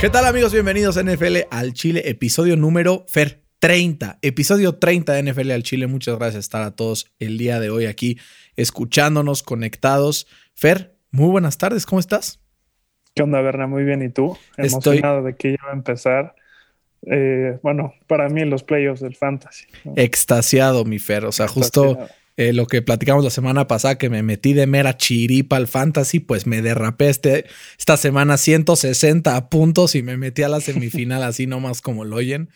¿Qué tal amigos? Bienvenidos a NFL al Chile, episodio número Fer 30, episodio 30 de NFL al Chile. Muchas gracias por estar a todos el día de hoy aquí escuchándonos, conectados. Fer, muy buenas tardes, ¿cómo estás? ¿Qué onda, Berna? Muy bien, ¿y tú? Emocionado de que ya va a empezar. Eh, bueno, para mí los playoffs del fantasy. Extasiado, mi Fer. O sea, justo eh, lo que platicamos la semana pasada, que me metí de mera chiripa al fantasy, pues me derrapé este, esta semana 160 puntos y me metí a la semifinal así nomás como lo oyen.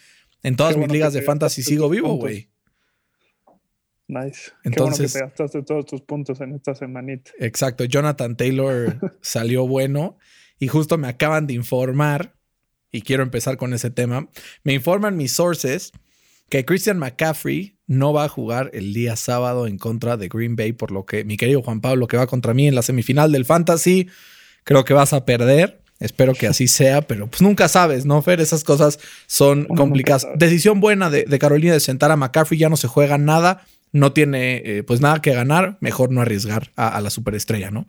En todas mis ligas de fantasy sigo vivo, güey. Nice. Entonces, Qué bueno que te gastaste todos tus puntos en esta semanita. Exacto. Jonathan Taylor salió bueno y justo me acaban de informar, y quiero empezar con ese tema. Me informan mis sources que Christian McCaffrey no va a jugar el día sábado en contra de Green Bay, por lo que mi querido Juan Pablo, que va contra mí en la semifinal del Fantasy, creo que vas a perder. Espero que así sea, pero pues nunca sabes, ¿no, Fer? Esas cosas son complicadas. Decisión buena de, Carolina de sentar a McCaffrey, ya no se juega nada, no tiene eh, pues nada que ganar, mejor no arriesgar a, la superestrella, ¿no?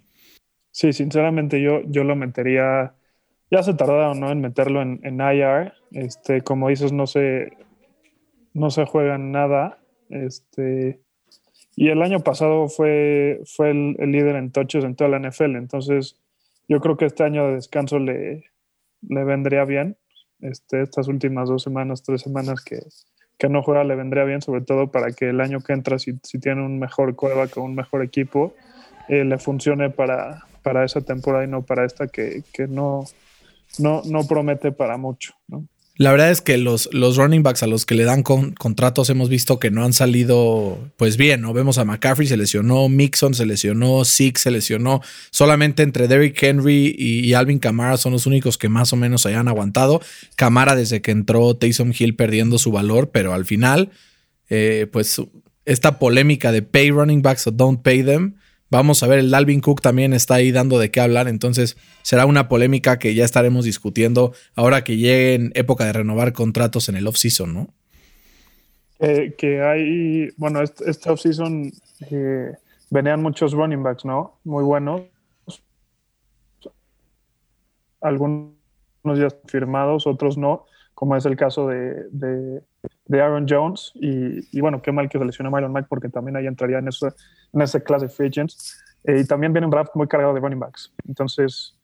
Sí, sinceramente yo, yo lo metería, ya se tardaron, ¿no? En meterlo en, en IR, este, como dices, no se, no se juegan nada. Este, y el año pasado fue, fue el, líder en toches en toda la NFL. Entonces, yo creo que este año de descanso le, le vendría bien. Este, estas últimas dos semanas, tres semanas que, no juega, le vendría bien, sobre todo para que el año que entra, si, tiene un mejor coreback con un mejor equipo, eh, le funcione para, para esa temporada y no para esta que, no, no, no promete para mucho. ¿no? La verdad es que los, los running backs a los que le dan contratos hemos visto que no han salido pues bien, ¿no? Vemos a McCaffrey se lesionó, Mixon se lesionó, Zeke se lesionó. Solamente entre Derrick Henry y, Alvin Kamara son los únicos que más o menos hayan aguantado. Kamara desde que entró Taysom Hill perdiendo su valor, pero al final, eh, pues esta polémica de pay running backs o don't pay them Vamos a ver, el Dalvin Cook también está ahí dando de qué hablar, entonces será una polémica que ya estaremos discutiendo ahora que llegue en época de renovar contratos en el off-season, ¿no? que hay, bueno, este, este off-season eh, venían muchos running backs, ¿no? Muy buenos. Algunos ya firmados, otros no, como es el caso de, de, Aaron Jones. Y, bueno, qué mal que se lesionó Myron Mack porque también ahí entraría en ese en esa clase de free agents. Eh, y también viene un draft muy cargado de running backs. Entonces,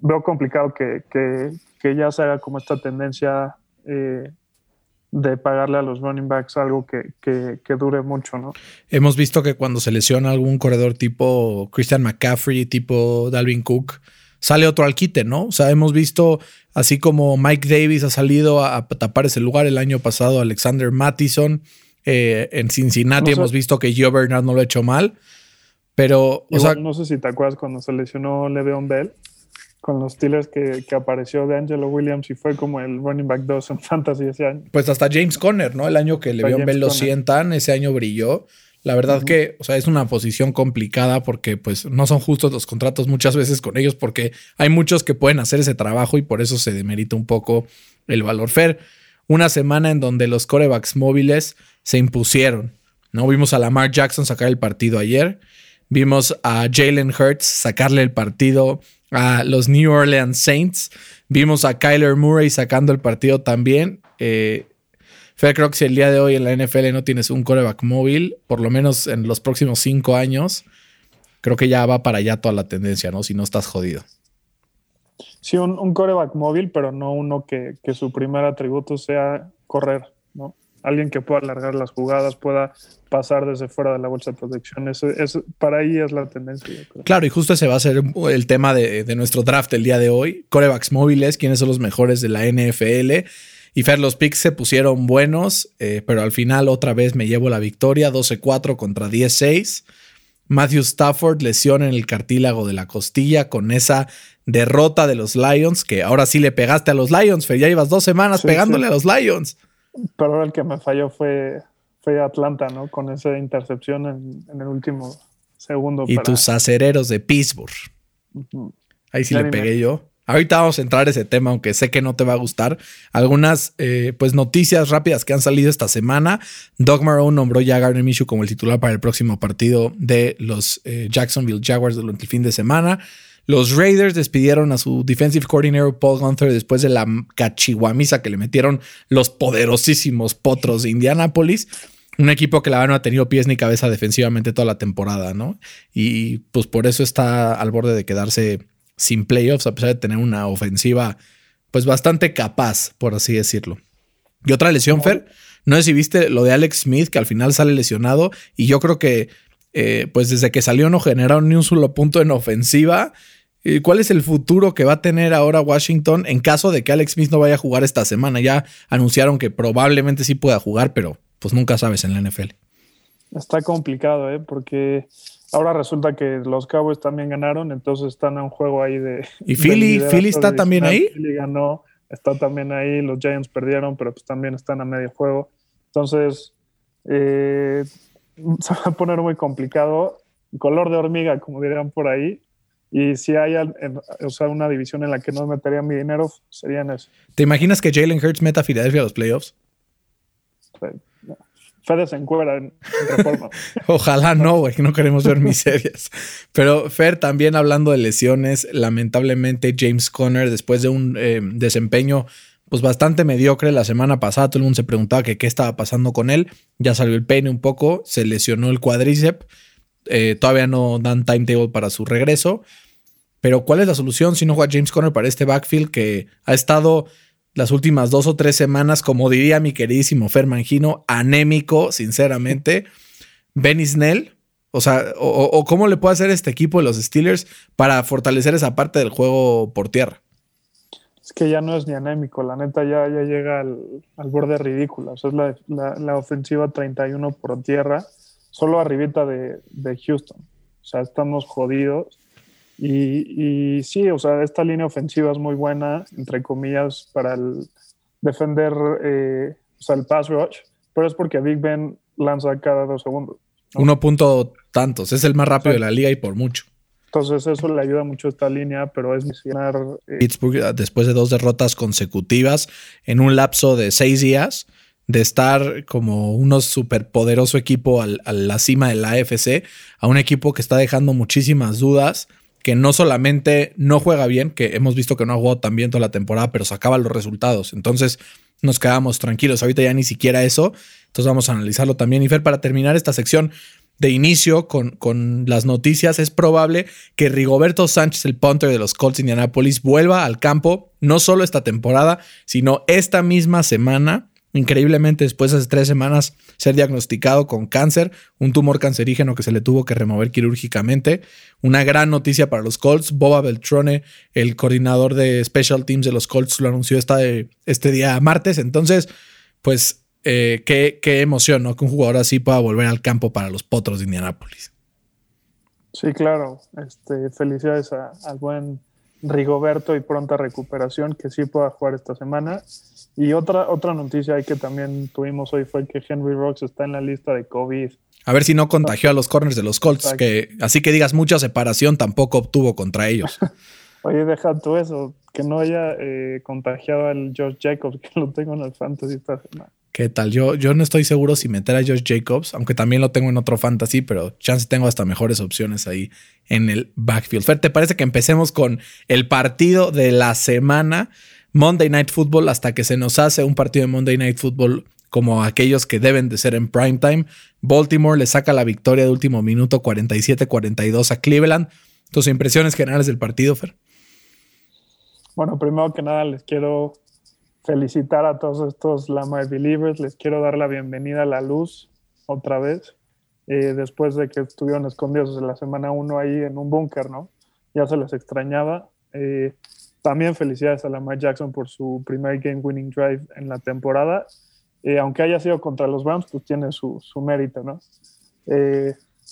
veo complicado que, que, ya se haga como esta tendencia eh, de pagarle a los running backs algo que, que, dure mucho, ¿no? Hemos visto que cuando se lesiona algún corredor tipo Christian McCaffrey, tipo Dalvin Cook, sale otro al quite, ¿no? O sea, hemos visto, así como Mike Davis ha salido a, tapar ese lugar el año pasado, Alexander Mattison, eh, en Cincinnati hemos visto que Gio Bernard no lo ha hecho mal. Pero, o sea, no sé si te acuerdas cuando se lesionó Le'Veon Bell con los Steelers que, apareció de Angelo Williams y fue como el running back 2 en fantasy ese año. Pues hasta James Conner, ¿no? El año que Le'Veon Bell lo sientan, ese año brilló. La verdad que, o sea, es una posición complicada porque pues no son justos los contratos muchas veces con ellos porque hay muchos que pueden hacer ese trabajo y por eso se demerita un poco el valor fair. Una semana en donde los corebacks móviles se impusieron. ¿no? Vimos a Lamar Jackson sacar el partido ayer. Vimos a Jalen Hurts sacarle el partido a los New Orleans Saints. Vimos a Kyler Murray sacando el partido también. Eh, creo que si el día de hoy en la NFL no tienes un coreback móvil, por lo menos en los próximos cinco años, creo que ya va para allá toda la tendencia, ¿no? Si no estás jodido. Sí, un, coreback móvil, pero no uno que, que su primer atributo sea correr, ¿no? alguien que pueda alargar las jugadas, pueda pasar desde fuera de la bolsa de protección. Eso, para ahí es la tendencia. Claro, y justo ese va a ser el tema de, nuestro draft el día de hoy. Corebacks móviles, quiénes son los mejores de la NFL. Y Fer, los picks se pusieron buenos, eh, pero al final otra vez me llevo la victoria, 12-4 contra 10-6. Matthew Stafford lesión en el cartílago de la costilla con esa derrota de los Lions, que ahora sí le pegaste a los Lions, Fer, ya ibas dos semanas pegándole a los Lions. Pero el que me falló fue, fue Atlanta, ¿no? Con esa intercepción en, el último segundo. Y tus acereros de Pittsburgh. Ahí sí le pegué yo. Ahorita vamos a entrar a ese tema, aunque sé que no te va a gustar. Algunas eh, pues noticias rápidas que han salido esta semana. Doug Marrone nombró ya a Gardner Minshew como el titular para el próximo partido de los eh, Jacksonville Jaguars durante el fin de semana. Los Raiders despidieron a su defensive coordinator Paul Gunther después de la cachihuamisa que le metieron los poderosísimos potros de Indianapolis. Un equipo que la no ha tenido pies ni cabeza defensivamente toda la temporada, ¿no? Y pues por eso está al borde de quedarse sin playoffs, a pesar de tener una ofensiva pues bastante capaz, por así decirlo. Y otra lesión, Fer, no sé si viste lo de Alex Smith, que al final sale lesionado, y yo creo que eh, pues desde que salió no generaron ni un solo punto en ofensiva. ¿Cuál es el futuro que va a tener ahora Washington en caso de que Alex Smith no vaya a jugar esta semana? Ya anunciaron que probablemente sí pueda jugar, pero pues nunca sabes en la NFL. Está complicado, ¿eh? Porque ahora resulta que los Cowboys también ganaron, entonces están en un juego ahí de... ¿Y Philly? ¿Philly está también ahí? Philly ganó, está también ahí, los Giants perdieron, pero pues también están a medio juego. Entonces, eh, se va a poner muy complicado. Color de hormiga, como dirían por ahí. Y si hay o sea, una división en la que no metería mi dinero, sería en eso. ¿Te imaginas que Jalen Hurts meta a Philadelphia a los playoffs? Fede se encuera en, reforma. Ojalá no, güey, no queremos ver miserias. Pero Fer, también hablando de lesiones, lamentablemente James Conner, después de un eh, desempeño pues bastante mediocre la semana pasada. Todo el mundo se preguntaba qué estaba pasando con él. Ya salió el peine un poco, se lesionó el cuádriceps. Eh, todavía no dan timetable para su regreso. Pero ¿cuál es la solución si no juega James Conner para este backfield que ha estado las últimas dos o tres semanas, como diría mi queridísimo Fer Mangino, anémico, sinceramente? Benny Snell. O sea, o cómo le puede hacer este equipo de los Steelers para fortalecer esa parte del juego por tierra es que ya no es ni anémico, la neta ya, llega al, borde ridículo. O sea, es la, la, ofensiva 31 por tierra, solo arribita de, de Houston. O sea, estamos jodidos. Y, y, sí, o sea, esta línea ofensiva es muy buena, entre comillas, para el defender eh, o sea, el pass rush, pero es porque Big Ben lanza cada dos segundos. Uno punto tantos, es el más rápido de la liga y por mucho. Entonces eso le ayuda mucho a esta línea, pero es misionar. Eh, Pittsburgh, ah, después de dos derrotas consecutivas en un lapso de seis días, de estar como un superpoderoso equipo a la cima de la AFC, a un equipo que está dejando muchísimas dudas, que no solamente no juega bien, que hemos visto que no ha jugado tan bien toda la temporada, pero sacaba los resultados. Entonces nos quedamos tranquilos. Ahorita ya ni siquiera eso. Entonces vamos a analizarlo también. Y Fer, para terminar esta sección, de inicio con, con, las noticias, es probable que Rigoberto Sánchez, el punter de los Colts de Indianapolis, vuelva al campo no solo esta temporada, sino esta misma semana. Increíblemente, después de tres semanas, ser diagnosticado con cáncer, un tumor cancerígeno que se le tuvo que remover quirúrgicamente. Una gran noticia para los Colts. Boba Beltrone, el coordinador de Special Teams de los Colts, lo anunció esta, este día martes. Entonces, pues eh, qué, emoción, ¿no? Que un jugador así pueda volver al campo para los potros de Indianápolis. Sí, claro. Este, felicidades al buen Rigoberto y pronta recuperación, que sí pueda jugar esta semana. Y otra, otra noticia que también tuvimos hoy fue que Henry Rocks está en la lista de COVID. A ver si no contagió a los corners de los Colts, que así que digas mucha separación tampoco obtuvo contra ellos. Oye, deja tú eso, que no haya eh, contagiado al Josh Jacobs, que lo tengo en el fantasy esta semana. ¿Qué tal? Yo, yo no estoy seguro si meter a Josh Jacobs, aunque también lo tengo en otro fantasy, pero chance tengo hasta mejores opciones ahí en el backfield. Fer, ¿te parece que empecemos con el partido de la semana? Monday Night Football, hasta que se nos hace un partido de Monday Night Football como aquellos que deben de ser en prime time. Baltimore le saca la victoria de último minuto 47-42 a Cleveland. Tus impresiones generales del partido, Fer. Bueno, primero que nada les quiero felicitar a todos estos Lamar Believers. Les quiero dar la bienvenida a la luz otra vez, eh, después de que estuvieron escondidos en la semana 1 ahí en un búnker, ¿no? Ya se les extrañaba. Eh, también felicidades a Lamar Jackson por su primer game winning drive en la temporada. Eh, aunque haya sido contra los Browns, pues tiene su, su mérito, ¿no?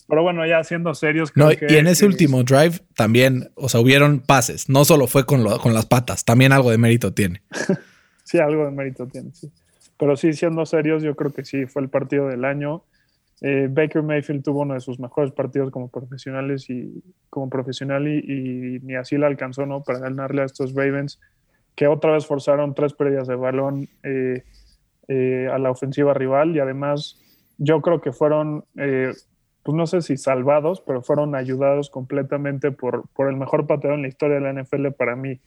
pero bueno, ya siendo serios. no, y en ese último drive también, o sea, hubieron pases. No solo fue con, con las patas, también algo de mérito tiene. sí, algo de mérito tiene, sí. Pero sí, siendo serios, yo creo que sí, fue el partido del año. Eh, Baker Mayfield tuvo uno de sus mejores partidos como profesionales y como profesional y, ni así la alcanzó, ¿no? Para ganarle a estos Ravens que otra vez forzaron tres pérdidas de balón eh, eh, a la ofensiva rival y además yo creo que fueron pues no sé si salvados, pero fueron ayudados completamente por, por el mejor pateador en la historia de la NFL para mí.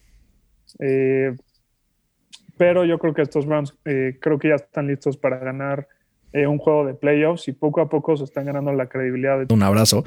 Pero yo creo que estos Rams eh, creo que ya están listos para ganar eh, un juego de playoffs y poco a poco se están ganando la credibilidad. De... Un abrazo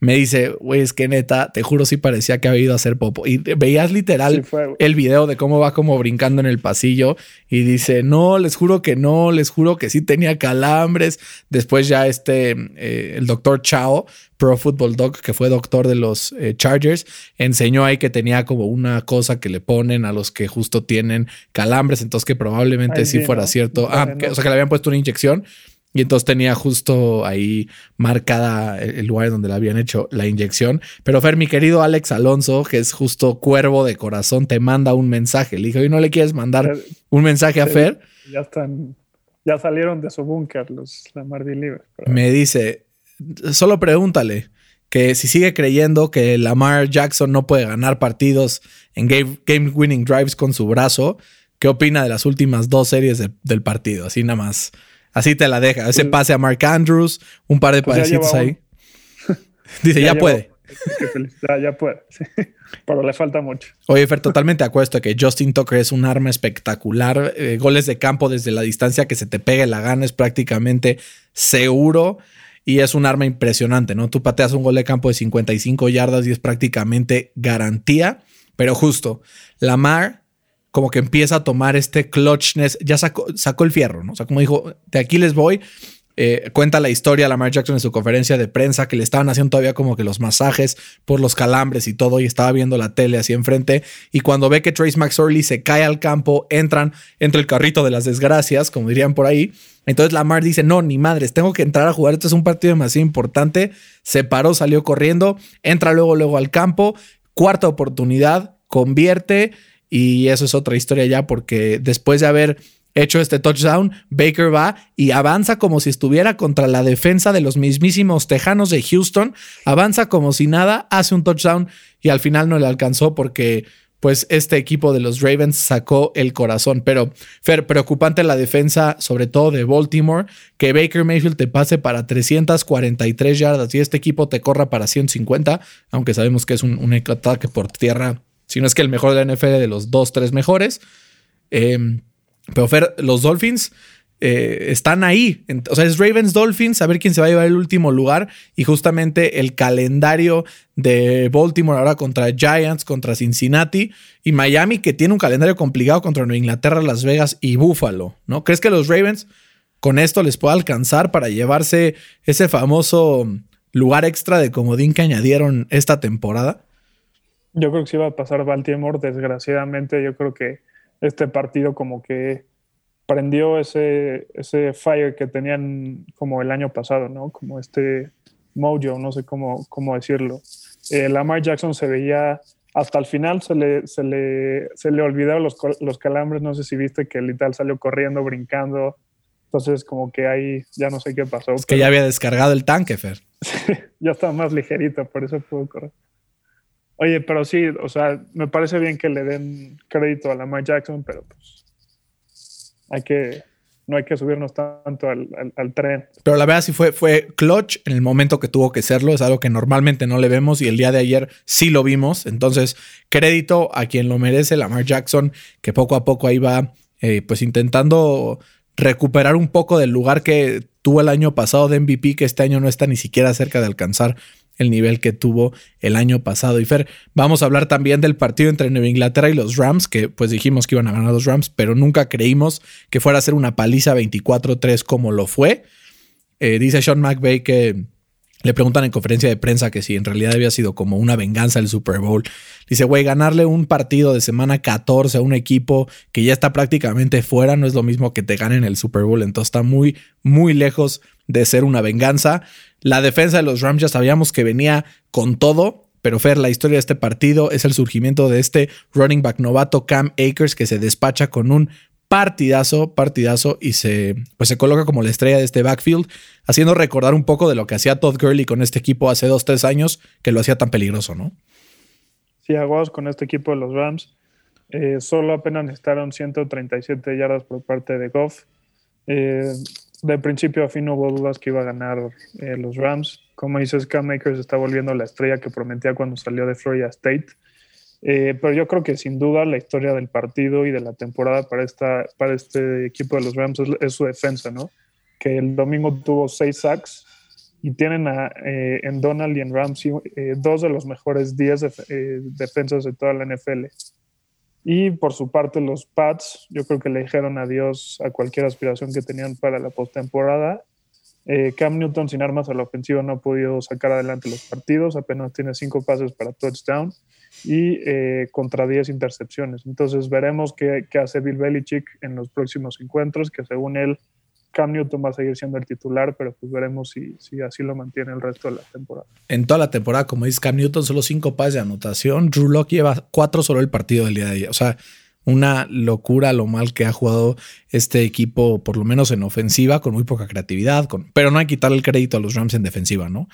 me dice, güey, es que neta, te juro si parecía que había ido a hacer popo. Y veías literal el video de cómo va como brincando en el pasillo y dice, no, les juro que no, les juro que sí tenía calambres. Después ya este, eh, el doctor Chao, Pro Football Dog, que fue doctor de los eh, Chargers, enseñó ahí que tenía como una cosa que le ponen a los que justo tienen calambres, entonces que probablemente sí, fuera cierto. Ah, o sea, que le habían puesto una inyección y entonces tenía justo ahí marcada el lugar donde le habían hecho la inyección. Pero Fer, mi querido Alex Alonso, que es justo cuervo de corazón, te manda un mensaje. Le dije, ¿y no le quieres mandar un mensaje a Fer? Ya están, ya salieron de su búnker los Lamar Libres. Me dice, solo pregúntale que si sigue creyendo que Lamar Jackson no puede ganar partidos en game, winning drives con su brazo, ¿qué opina de las últimas dos series del partido? Así nada más Así te la deja. Ese pues, pase a Mark Andrews, un par de pues ahí. Dice, ya, puede. Ya, puede. Pero le falta mucho. Oye, Fer, totalmente de acuerdo que Justin Tucker es un arma espectacular. Eh, goles de campo desde la distancia que se te pegue la gana es prácticamente seguro. Y es un arma impresionante, ¿no? Tú pateas un gol de campo de 55 yardas y es prácticamente garantía. Pero justo, Lamar como que empieza a tomar este clutchness, ya sacó, sacó el fierro, ¿no? O sea, como dijo, de aquí les voy. Eh, cuenta la historia Lamar Jackson en su conferencia de prensa que le estaban haciendo todavía como que los masajes por los calambres y todo y estaba viendo la tele así enfrente y cuando ve que Trace McSorley se cae al campo entran entre el carrito de las desgracias como dirían por ahí entonces Lamar dice no ni madres tengo que entrar a jugar esto es un partido demasiado importante se paró salió corriendo entra luego luego al campo cuarta oportunidad convierte y eso es otra historia ya porque después de haber hecho este touchdown, Baker va y avanza como si estuviera contra la defensa de los mismísimos Tejanos de Houston, avanza como si nada, hace un touchdown y al final no le alcanzó porque pues este equipo de los Ravens sacó el corazón. Pero, Fer, preocupante la defensa, sobre todo de Baltimore, que Baker Mayfield te pase para 343 yardas y este equipo te corra para 150, aunque sabemos que es un, un ataque por tierra si no es que el mejor de la NFL de los dos, tres mejores. Em, pero Fer, los Dolphins eh, están ahí. O sea, es Ravens Dolphins, a ver quién se va a llevar el último lugar. Y justamente el calendario de Baltimore ahora contra Giants, contra Cincinnati y Miami, que tiene un calendario complicado contra Nueva Inglaterra, Las Vegas y Buffalo. ¿No? ¿Crees que los Ravens con esto les pueda alcanzar para llevarse ese famoso lugar extra de comodín que añadieron esta temporada? Yo creo que sí va a pasar Baltimore. Desgraciadamente, yo creo que este partido como que prendió ese, ese fire que tenían como el año pasado, ¿no? Como este mojo, no sé cómo, cómo decirlo. Eh, Lamar Jackson se veía hasta el final, se le, se le, se le olvidaron los, los calambres, no sé si viste que literal salió corriendo, brincando. Entonces, como que ahí ya no sé qué pasó. Es que ya había descargado el tanque, Fer. ya estaba más ligerito, por eso pudo correr. Oye, pero sí, o sea, me parece bien que le den crédito a Lamar Jackson, pero pues hay que, no hay que subirnos tanto al, tren. Pero la verdad sí fue, fue clutch en el momento que tuvo que serlo, es algo que normalmente no le vemos y el día de ayer sí lo vimos. Entonces, crédito a quien lo merece, Lamar Jackson, que poco a poco ahí va eh, pues intentando recuperar un poco del lugar que tuvo el año pasado de MVP, que este año no está ni siquiera cerca de alcanzar el nivel que tuvo el año pasado. Y Fer, vamos a hablar también del partido entre Nueva Inglaterra y los Rams, que pues dijimos que iban a ganar los Rams, pero nunca creímos que fuera a ser una paliza 24-3 como lo fue. Eh, dice Sean McVay que le preguntan en conferencia de prensa que si en realidad había sido como una venganza el Super Bowl. Dice, güey, ganarle un partido de semana 14 a un equipo que ya está prácticamente fuera no es lo mismo que te ganen el Super Bowl. Entonces está muy, muy lejos de ser una venganza. La defensa de los Rams ya sabíamos que venía con todo, pero Fer, la historia de este partido es el surgimiento de este running back novato Cam Akers que se despacha con un partidazo, partidazo y se, pues se coloca como la estrella de este backfield, haciendo recordar un poco de lo que hacía Todd Gurley con este equipo hace dos, tres años, que lo hacía tan peligroso, ¿no? Sí, aguas con este equipo de los Rams. Eh, solo apenas necesitaron 137 yardas por parte de Goff. Eh, de principio a fin no hubo dudas que iba a ganar eh, los Rams. Como dices, Cam Makers está volviendo la estrella que prometía cuando salió de Florida State. Eh, pero yo creo que sin duda la historia del partido y de la temporada para, esta, para este equipo de los Rams es, su defensa, ¿no? Que el domingo tuvo seis sacks y tienen eh, en Donald y en Ramsey dos de los mejores 10 defensas de toda la NFL. Y por su parte, los Pats, yo creo que le dijeron adiós a cualquier aspiración que tenían para la postemporada. Eh, Cam Newton sin armas a la ofensiva no ha podido sacar adelante los partidos, apenas tiene cinco pases para touchdown y eh, contra 10 intercepciones. Entonces veremos qué, hace Bill Belichick en los próximos encuentros, que según él Cam Newton va a seguir siendo el titular, pero pues veremos si, si así lo mantiene el resto de la temporada. En toda la temporada, como dice Cam Newton, solo cinco pases de anotación. Drew Locke lleva cuatro solo el partido del día de ayer. O sea, una locura lo mal que ha jugado este equipo, por lo menos en ofensiva, con muy poca creatividad, pero no hay que quitarle el crédito a los Rams en defensiva, ¿no?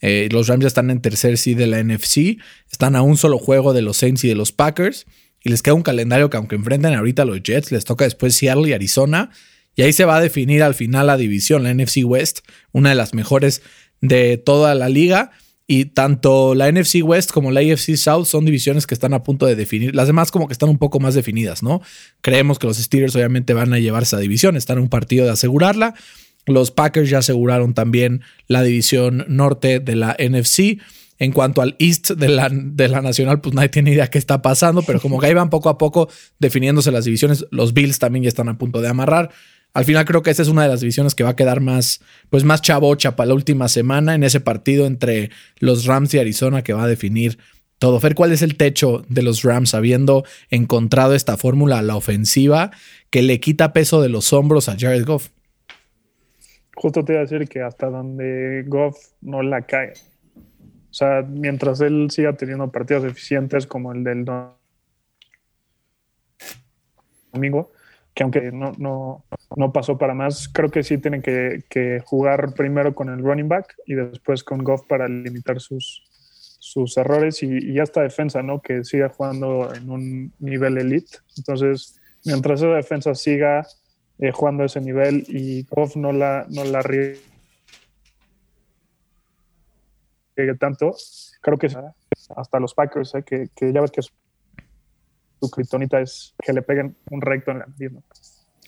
Eh, los Rams ya están en tercer seed de la NFC, están a un solo juego de los Saints y de los Packers, y les queda un calendario que aunque enfrenten ahorita a los Jets, les toca después Seattle y Arizona, y ahí se va a definir al final la división, la NFC West, una de las mejores de toda la liga. Y tanto la NFC West como la AFC South son divisiones que están a punto de definir. Las demás como que están un poco más definidas, ¿no? Creemos que los Steelers obviamente van a llevar esa división, están en un partido de asegurarla. Los Packers ya aseguraron también la división norte de la NFC. En cuanto al East de la, de la Nacional, pues nadie tiene idea qué está pasando, pero como que ahí van poco a poco definiéndose las divisiones, los Bills también ya están a punto de amarrar. Al final creo que esta es una de las divisiones que va a quedar más, pues más chavocha para la última semana en ese partido entre los Rams y Arizona que va a definir todo. Fer, ¿cuál es el techo de los Rams habiendo encontrado esta fórmula a la ofensiva que le quita peso de los hombros a Jared Goff? Justo te iba a decir que hasta donde Goff no la cae. O sea, mientras él siga teniendo partidos eficientes como el del domingo, que aunque no, no, no, pasó para más, creo que sí tienen que, jugar primero con el running back y después con Goff para limitar sus, sus errores y, y esta defensa, ¿no? Que siga jugando en un nivel elite. Entonces, mientras esa defensa siga eh, jugando a ese nivel y Goff no la, no la riegue tanto, creo que hasta los Packers, ¿eh? que, que ya ves que su criptonita es que le peguen un recto en la misma.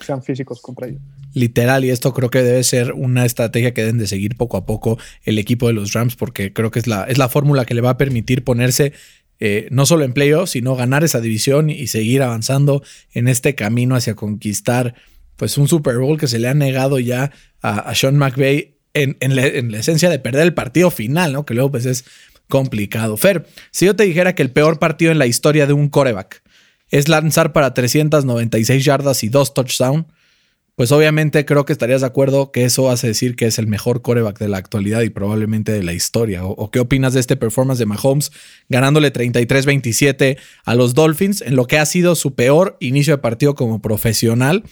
Sean físicos contra ellos. Literal, y esto creo que debe ser una estrategia que deben de seguir poco a poco el equipo de los Rams, porque creo que es la, es la fórmula que le va a permitir ponerse eh, no solo en playoffs, sino ganar esa división y seguir avanzando en este camino hacia conquistar pues un Super Bowl que se le ha negado ya a, Sean McVay en, en, la, en, la, esencia de perder el partido final, ¿no? Que luego pues es complicado. Fer, si yo te dijera que el peor partido en la historia de un coreback es lanzar para 396 yardas y dos touchdowns, pues obviamente creo que estarías de acuerdo que eso hace decir que es el mejor coreback de la actualidad y probablemente de la historia. ¿O, qué opinas de este performance de Mahomes ganándole 33-27 a los Dolphins en lo que ha sido su peor inicio de partido como profesional?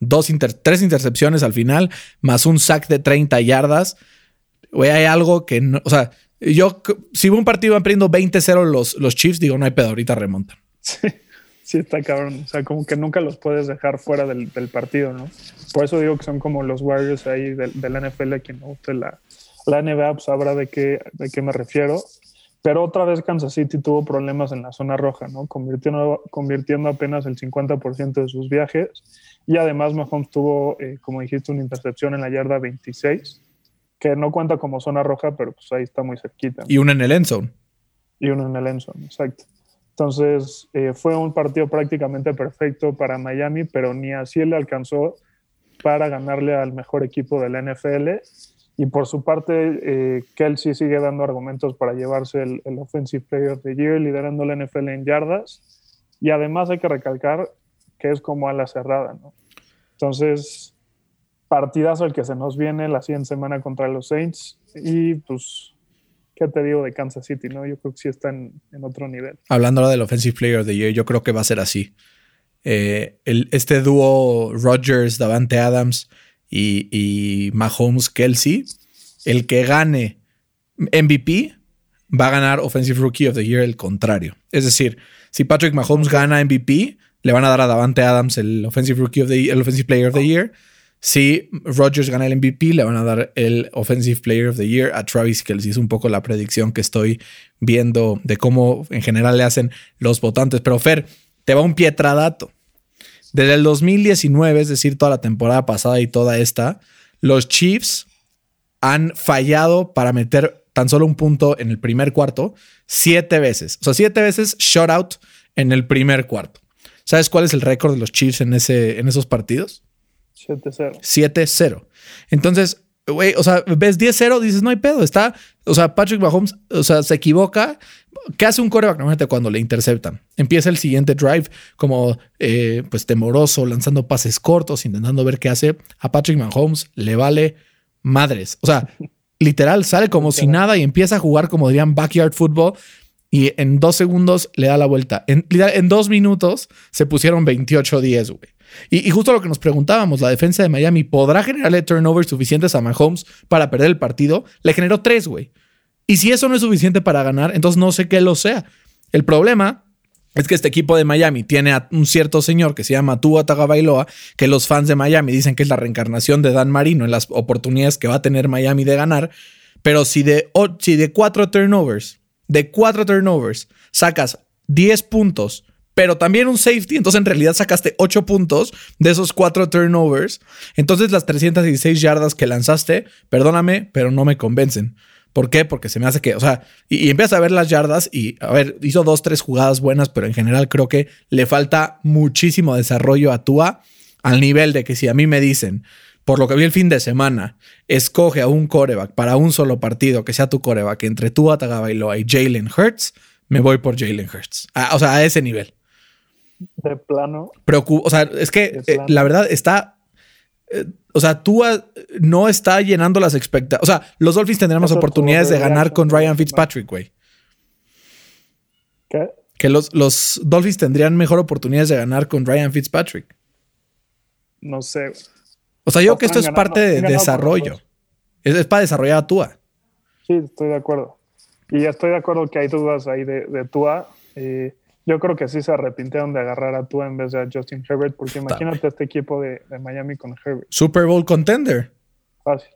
Dos tres intercepciones al final, más un sack de 30 yardas. Güey, hay algo que. O sea, yo, si un partido van perdiendo 20-0 los, los Chiefs, digo, no hay pedo, ahorita remontan. Sí sí está cabrón. O sea, como que nunca los puedes dejar fuera del, partido, ¿no? Por eso digo que son como los Warriors ahí del, del NFL, quien no guste la, la NBA, pues sabrá de qué, de qué me refiero. Pero otra vez Kansas City tuvo problemas en la zona roja, ¿no? Convirtiendo, convirtiendo apenas el 50% de sus viajes. Y además Mahomes tuvo, eh, como dijiste, una intercepción en la yarda 26, que no cuenta como zona roja, pero pues ahí está muy cerquita. Y una en el end zone. Y una en el end zone, exacto. Entonces eh, fue un partido prácticamente perfecto para Miami, pero ni así le alcanzó para ganarle al mejor equipo de la NFL. Y por su parte, eh, Kelsey sigue dando argumentos para llevarse el, Offensive Player of the Year, liderando la NFL en yardas. Y además hay que recalcar es como a la cerrada, ¿no? Entonces, partidazo el que se nos viene la siguiente semana contra los Saints. Y pues ¿qué te digo de Kansas City? ¿no? Yo creo que sí está en, otro nivel. Hablando ahora del Offensive Player of the Year, yo creo que va a ser así. Eh, este dúo Rodgers, Davante Adams y Mahomes Kelsey, el que gane MVP va a ganar Offensive Rookie of the Year el contrario. Es decir, si Patrick Mahomes gana MVP, le van a dar a Davante Adams el Offensive Rookie of the el Offensive Player of the Year. Si Rodgers gana el MVP, le van a dar el Offensive Player of the Year a Travis Kelsey. Es un poco la predicción que estoy viendo de cómo en general le hacen los votantes. Pero Fer, te va un pietradato. Desde el 2019, es decir, toda la temporada pasada y toda esta, los Chiefs han fallado para meter tan solo un punto en el primer cuarto siete veces. O sea, siete veces shutout en el primer cuarto. ¿Sabes cuál es el récord de los Chiefs en, ese, en esos partidos? 7-0. 7-0. Entonces, güey, o sea, ves 10-0, dices, no hay pedo, está, o sea, Patrick Mahomes, o sea, se equivoca. ¿Qué hace un coreback normalmente cuando le interceptan? Empieza el siguiente drive como, eh, pues, temoroso, lanzando pases cortos, intentando ver qué hace. A Patrick Mahomes le vale madres. O sea, literal, sale como si nada y empieza a jugar como dirían backyard football y en dos segundos le da la vuelta. En, dos minutos se pusieron 28-10, güey. Y, justo lo que nos preguntábamos, la defensa de Miami, ¿podrá generarle turnovers suficientes a Mahomes para perder el partido? Le generó tres, güey. Y si eso no es suficiente para ganar, entonces no sé qué lo sea. El problema es que este equipo de Miami tiene a un cierto señor que se llama Tua Tagovailoa, que los fans de Miami dicen que es la reencarnación de Dan Marino en las oportunidades que va a tener Miami de ganar. Pero si de, si de cuatro turnovers, de cuatro turnovers, sacas 10 puntos pero también un safety. Entonces, en realidad sacaste 8 puntos de esos 4 turnovers. Entonces, las 316 yardas que lanzaste, perdóname, pero no me convencen. ¿Por qué? Porque se me hace que, o sea, y, empiezas a ver las yardas y, a ver, hizo dos, tres jugadas buenas, pero en general creo que le falta muchísimo desarrollo a Tua al nivel de que si a mí me dicen, por lo que vi el fin de semana, escoge a un coreback para un solo partido que sea tu coreback entre Tua Tagovailoa y Jalen Hurts, me voy por Jalen Hurts. o sea, a ese nivel de plano. o sea, es que eh, la verdad está. Eh, o sea, tú no está llenando las expectativas. O sea, los Dolphins tendrán más oportunidades de ganar con Ryan Fitzpatrick, güey. ¿Qué? Que los, los Dolphins tendrían mejor oportunidades de ganar con Ryan Fitzpatrick. No sé. O sea, yo creo que esto es parte de desarrollo. Es, para desarrollar a Tua. Sí, estoy de acuerdo. Y estoy de acuerdo que hay dudas ahí de, de Tua. Eh, yo creo que sí se arrepintieron de agarrar a Tua en vez de a Justin Herbert, porque imagínate este equipo de, Miami con Herbert. Super Bowl contender. Fácil.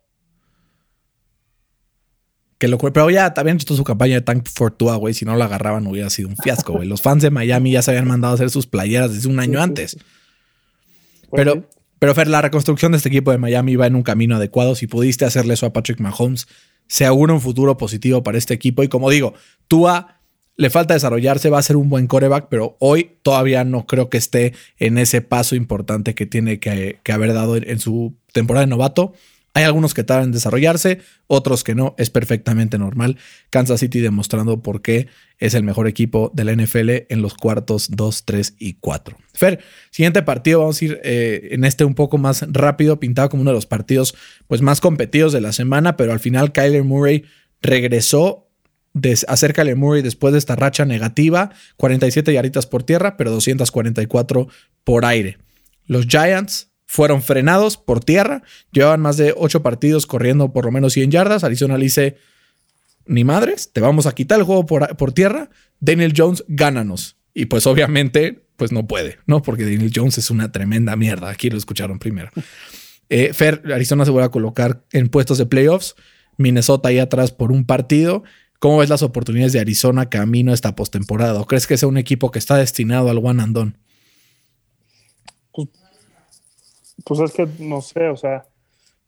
Que lo, pero ya también hecho su campaña de Tank for Tua, güey. Si no lo agarraban, hubiera sido un fiasco, güey. Los fans de Miami ya se habían mandado a hacer sus playeras desde un año antes. Pues pero, pero, Fer, la reconstrucción de este equipo de Miami va en un camino adecuado. Si pudiste hacerle eso a Patrick Mahomes, se augura un futuro positivo para este equipo. Y como digo, Tua le falta desarrollarse, va a ser un buen coreback, pero hoy todavía no creo que esté en ese paso importante que tiene que, haber dado en, su temporada de novato. Hay algunos que tardan en desarrollarse, otros que no, es perfectamente normal. Kansas City demostrando por qué es el mejor equipo de la NFL en los cuartos 2, 3 y 4. Fer, siguiente partido, vamos a ir eh, en este un poco más rápido, pintado como uno de los partidos pues, más competidos de la semana, pero al final Kyler Murray regresó de hacer Murray después de esta racha negativa, 47 yaritas por tierra, pero 244 por aire. Los Giants fueron frenados por tierra, llevaban más de 8 partidos corriendo por lo menos 100 yardas. Arizona le dice, ni madres, te vamos a quitar el juego por, por tierra. Daniel Jones, gánanos. Y pues obviamente, pues no puede, ¿no? Porque Daniel Jones es una tremenda mierda. Aquí lo escucharon primero. Eh, Fer, Arizona se vuelve a colocar en puestos de playoffs. Minnesota ahí atrás por un partido. ¿Cómo ves las oportunidades de Arizona camino a esta postemporada? ¿O crees que sea un equipo que está destinado al one and done? Pues, pues es que no sé, o sea.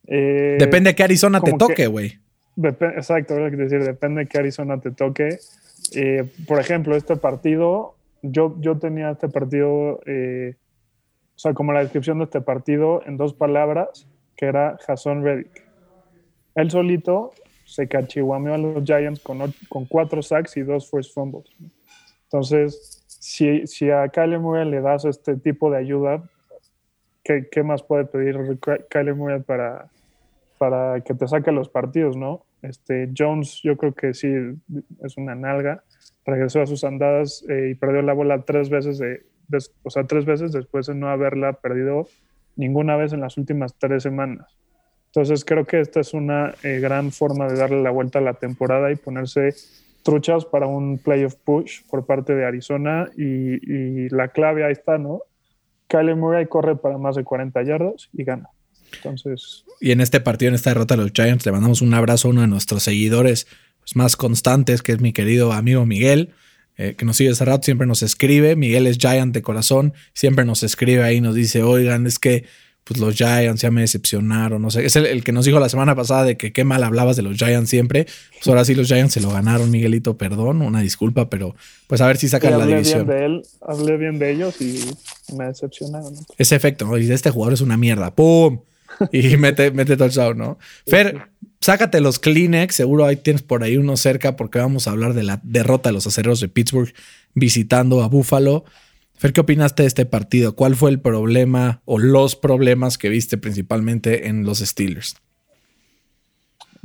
Eh, depende de qué Arizona te toque, güey. Exacto, es decir, depende de qué Arizona te toque. Eh, por ejemplo, este partido, yo, yo tenía este partido, eh, o sea, como la descripción de este partido en dos palabras, que era Jason Reddick. Él solito se cachihuameó a los Giants con, con cuatro sacks y dos first fumbles. Entonces, si, si a Kyler Murray le das este tipo de ayuda, ¿qué, más puede pedir Kyler Murray para, para que te saque los partidos, no? Este, Jones, yo creo que sí es una nalga. Regresó a sus andadas eh, y perdió la bola tres veces, de, o sea, tres veces después de no haberla perdido ninguna vez en las últimas tres semanas. Entonces creo que esta es una eh, gran forma de darle la vuelta a la temporada y ponerse truchas para un playoff push por parte de Arizona y, la clave ahí está, ¿no? Kyle Murray corre para más de 40 yardas y gana. Entonces. Y en este partido, en esta derrota de los Giants, le mandamos un abrazo a uno de nuestros seguidores pues, más constantes, que es mi querido amigo Miguel, eh, que nos sigue hace rato, siempre nos escribe. Miguel es Giant de corazón, siempre nos escribe ahí, nos dice, oigan, es que pues los Giants ya me decepcionaron, no sé, es el, que nos dijo la semana pasada de que qué mal hablabas de los Giants siempre, pues ahora sí los Giants se lo ganaron, Miguelito, perdón, una disculpa, pero pues a ver si sacan la división. Bien de él, hablé bien de ellos y me decepcionaron. Ese efecto, ¿no? Y este jugador es una mierda, ¡pum! Y mete, mete touchdown, ¿no? Fer, sácate los Kleenex, seguro ahí tienes por ahí uno cerca porque vamos a hablar de la derrota de los aceros de Pittsburgh visitando a Buffalo. Fer, ¿qué opinaste de este partido? ¿Cuál fue el problema o los problemas que viste principalmente en los Steelers?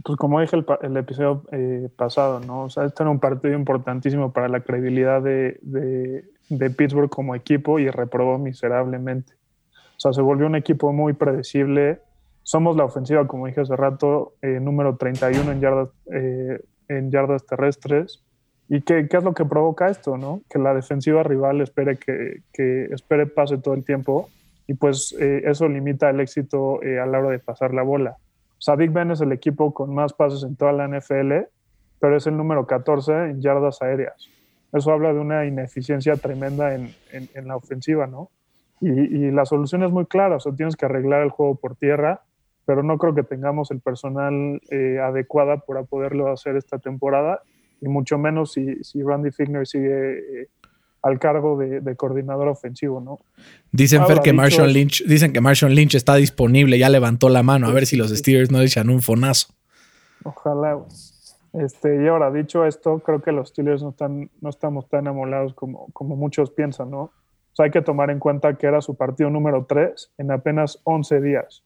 Pues como dije el, episodio eh, pasado, ¿no? O sea, este era un partido importantísimo para la credibilidad de, Pittsburgh como equipo y reprobó miserablemente. O sea, se volvió un equipo muy predecible. Somos la ofensiva, como dije hace rato, eh, número 31 en yardas, eh, en yardas terrestres. ¿Y qué, qué, es lo que provoca esto? ¿no? Que la defensiva rival espere que, que espere pase todo el tiempo y pues eh, eso limita el éxito eh, a la hora de pasar la bola. O sea, Big Ben es el equipo con más pases en toda la NFL, pero es el número 14 en yardas aéreas. Eso habla de una ineficiencia tremenda en, en, en la ofensiva, ¿no? Y, y, la solución es muy clara, o sea, tienes que arreglar el juego por tierra, pero no creo que tengamos el personal eh, adecuado para poderlo hacer esta temporada y mucho menos si, si Randy Figner sigue eh, al cargo de, coordinador ofensivo, ¿no? Dicen que Marshall Lynch, dicen que Marshall Lynch está disponible, ya levantó la mano, a ver si los Steelers no echan un fonazo. Ojalá. Este, y ahora, dicho esto, creo que los Steelers no, están, no estamos tan amolados como, como muchos piensan, ¿no? O sea, hay que tomar en cuenta que era su partido número 3 en apenas 11 días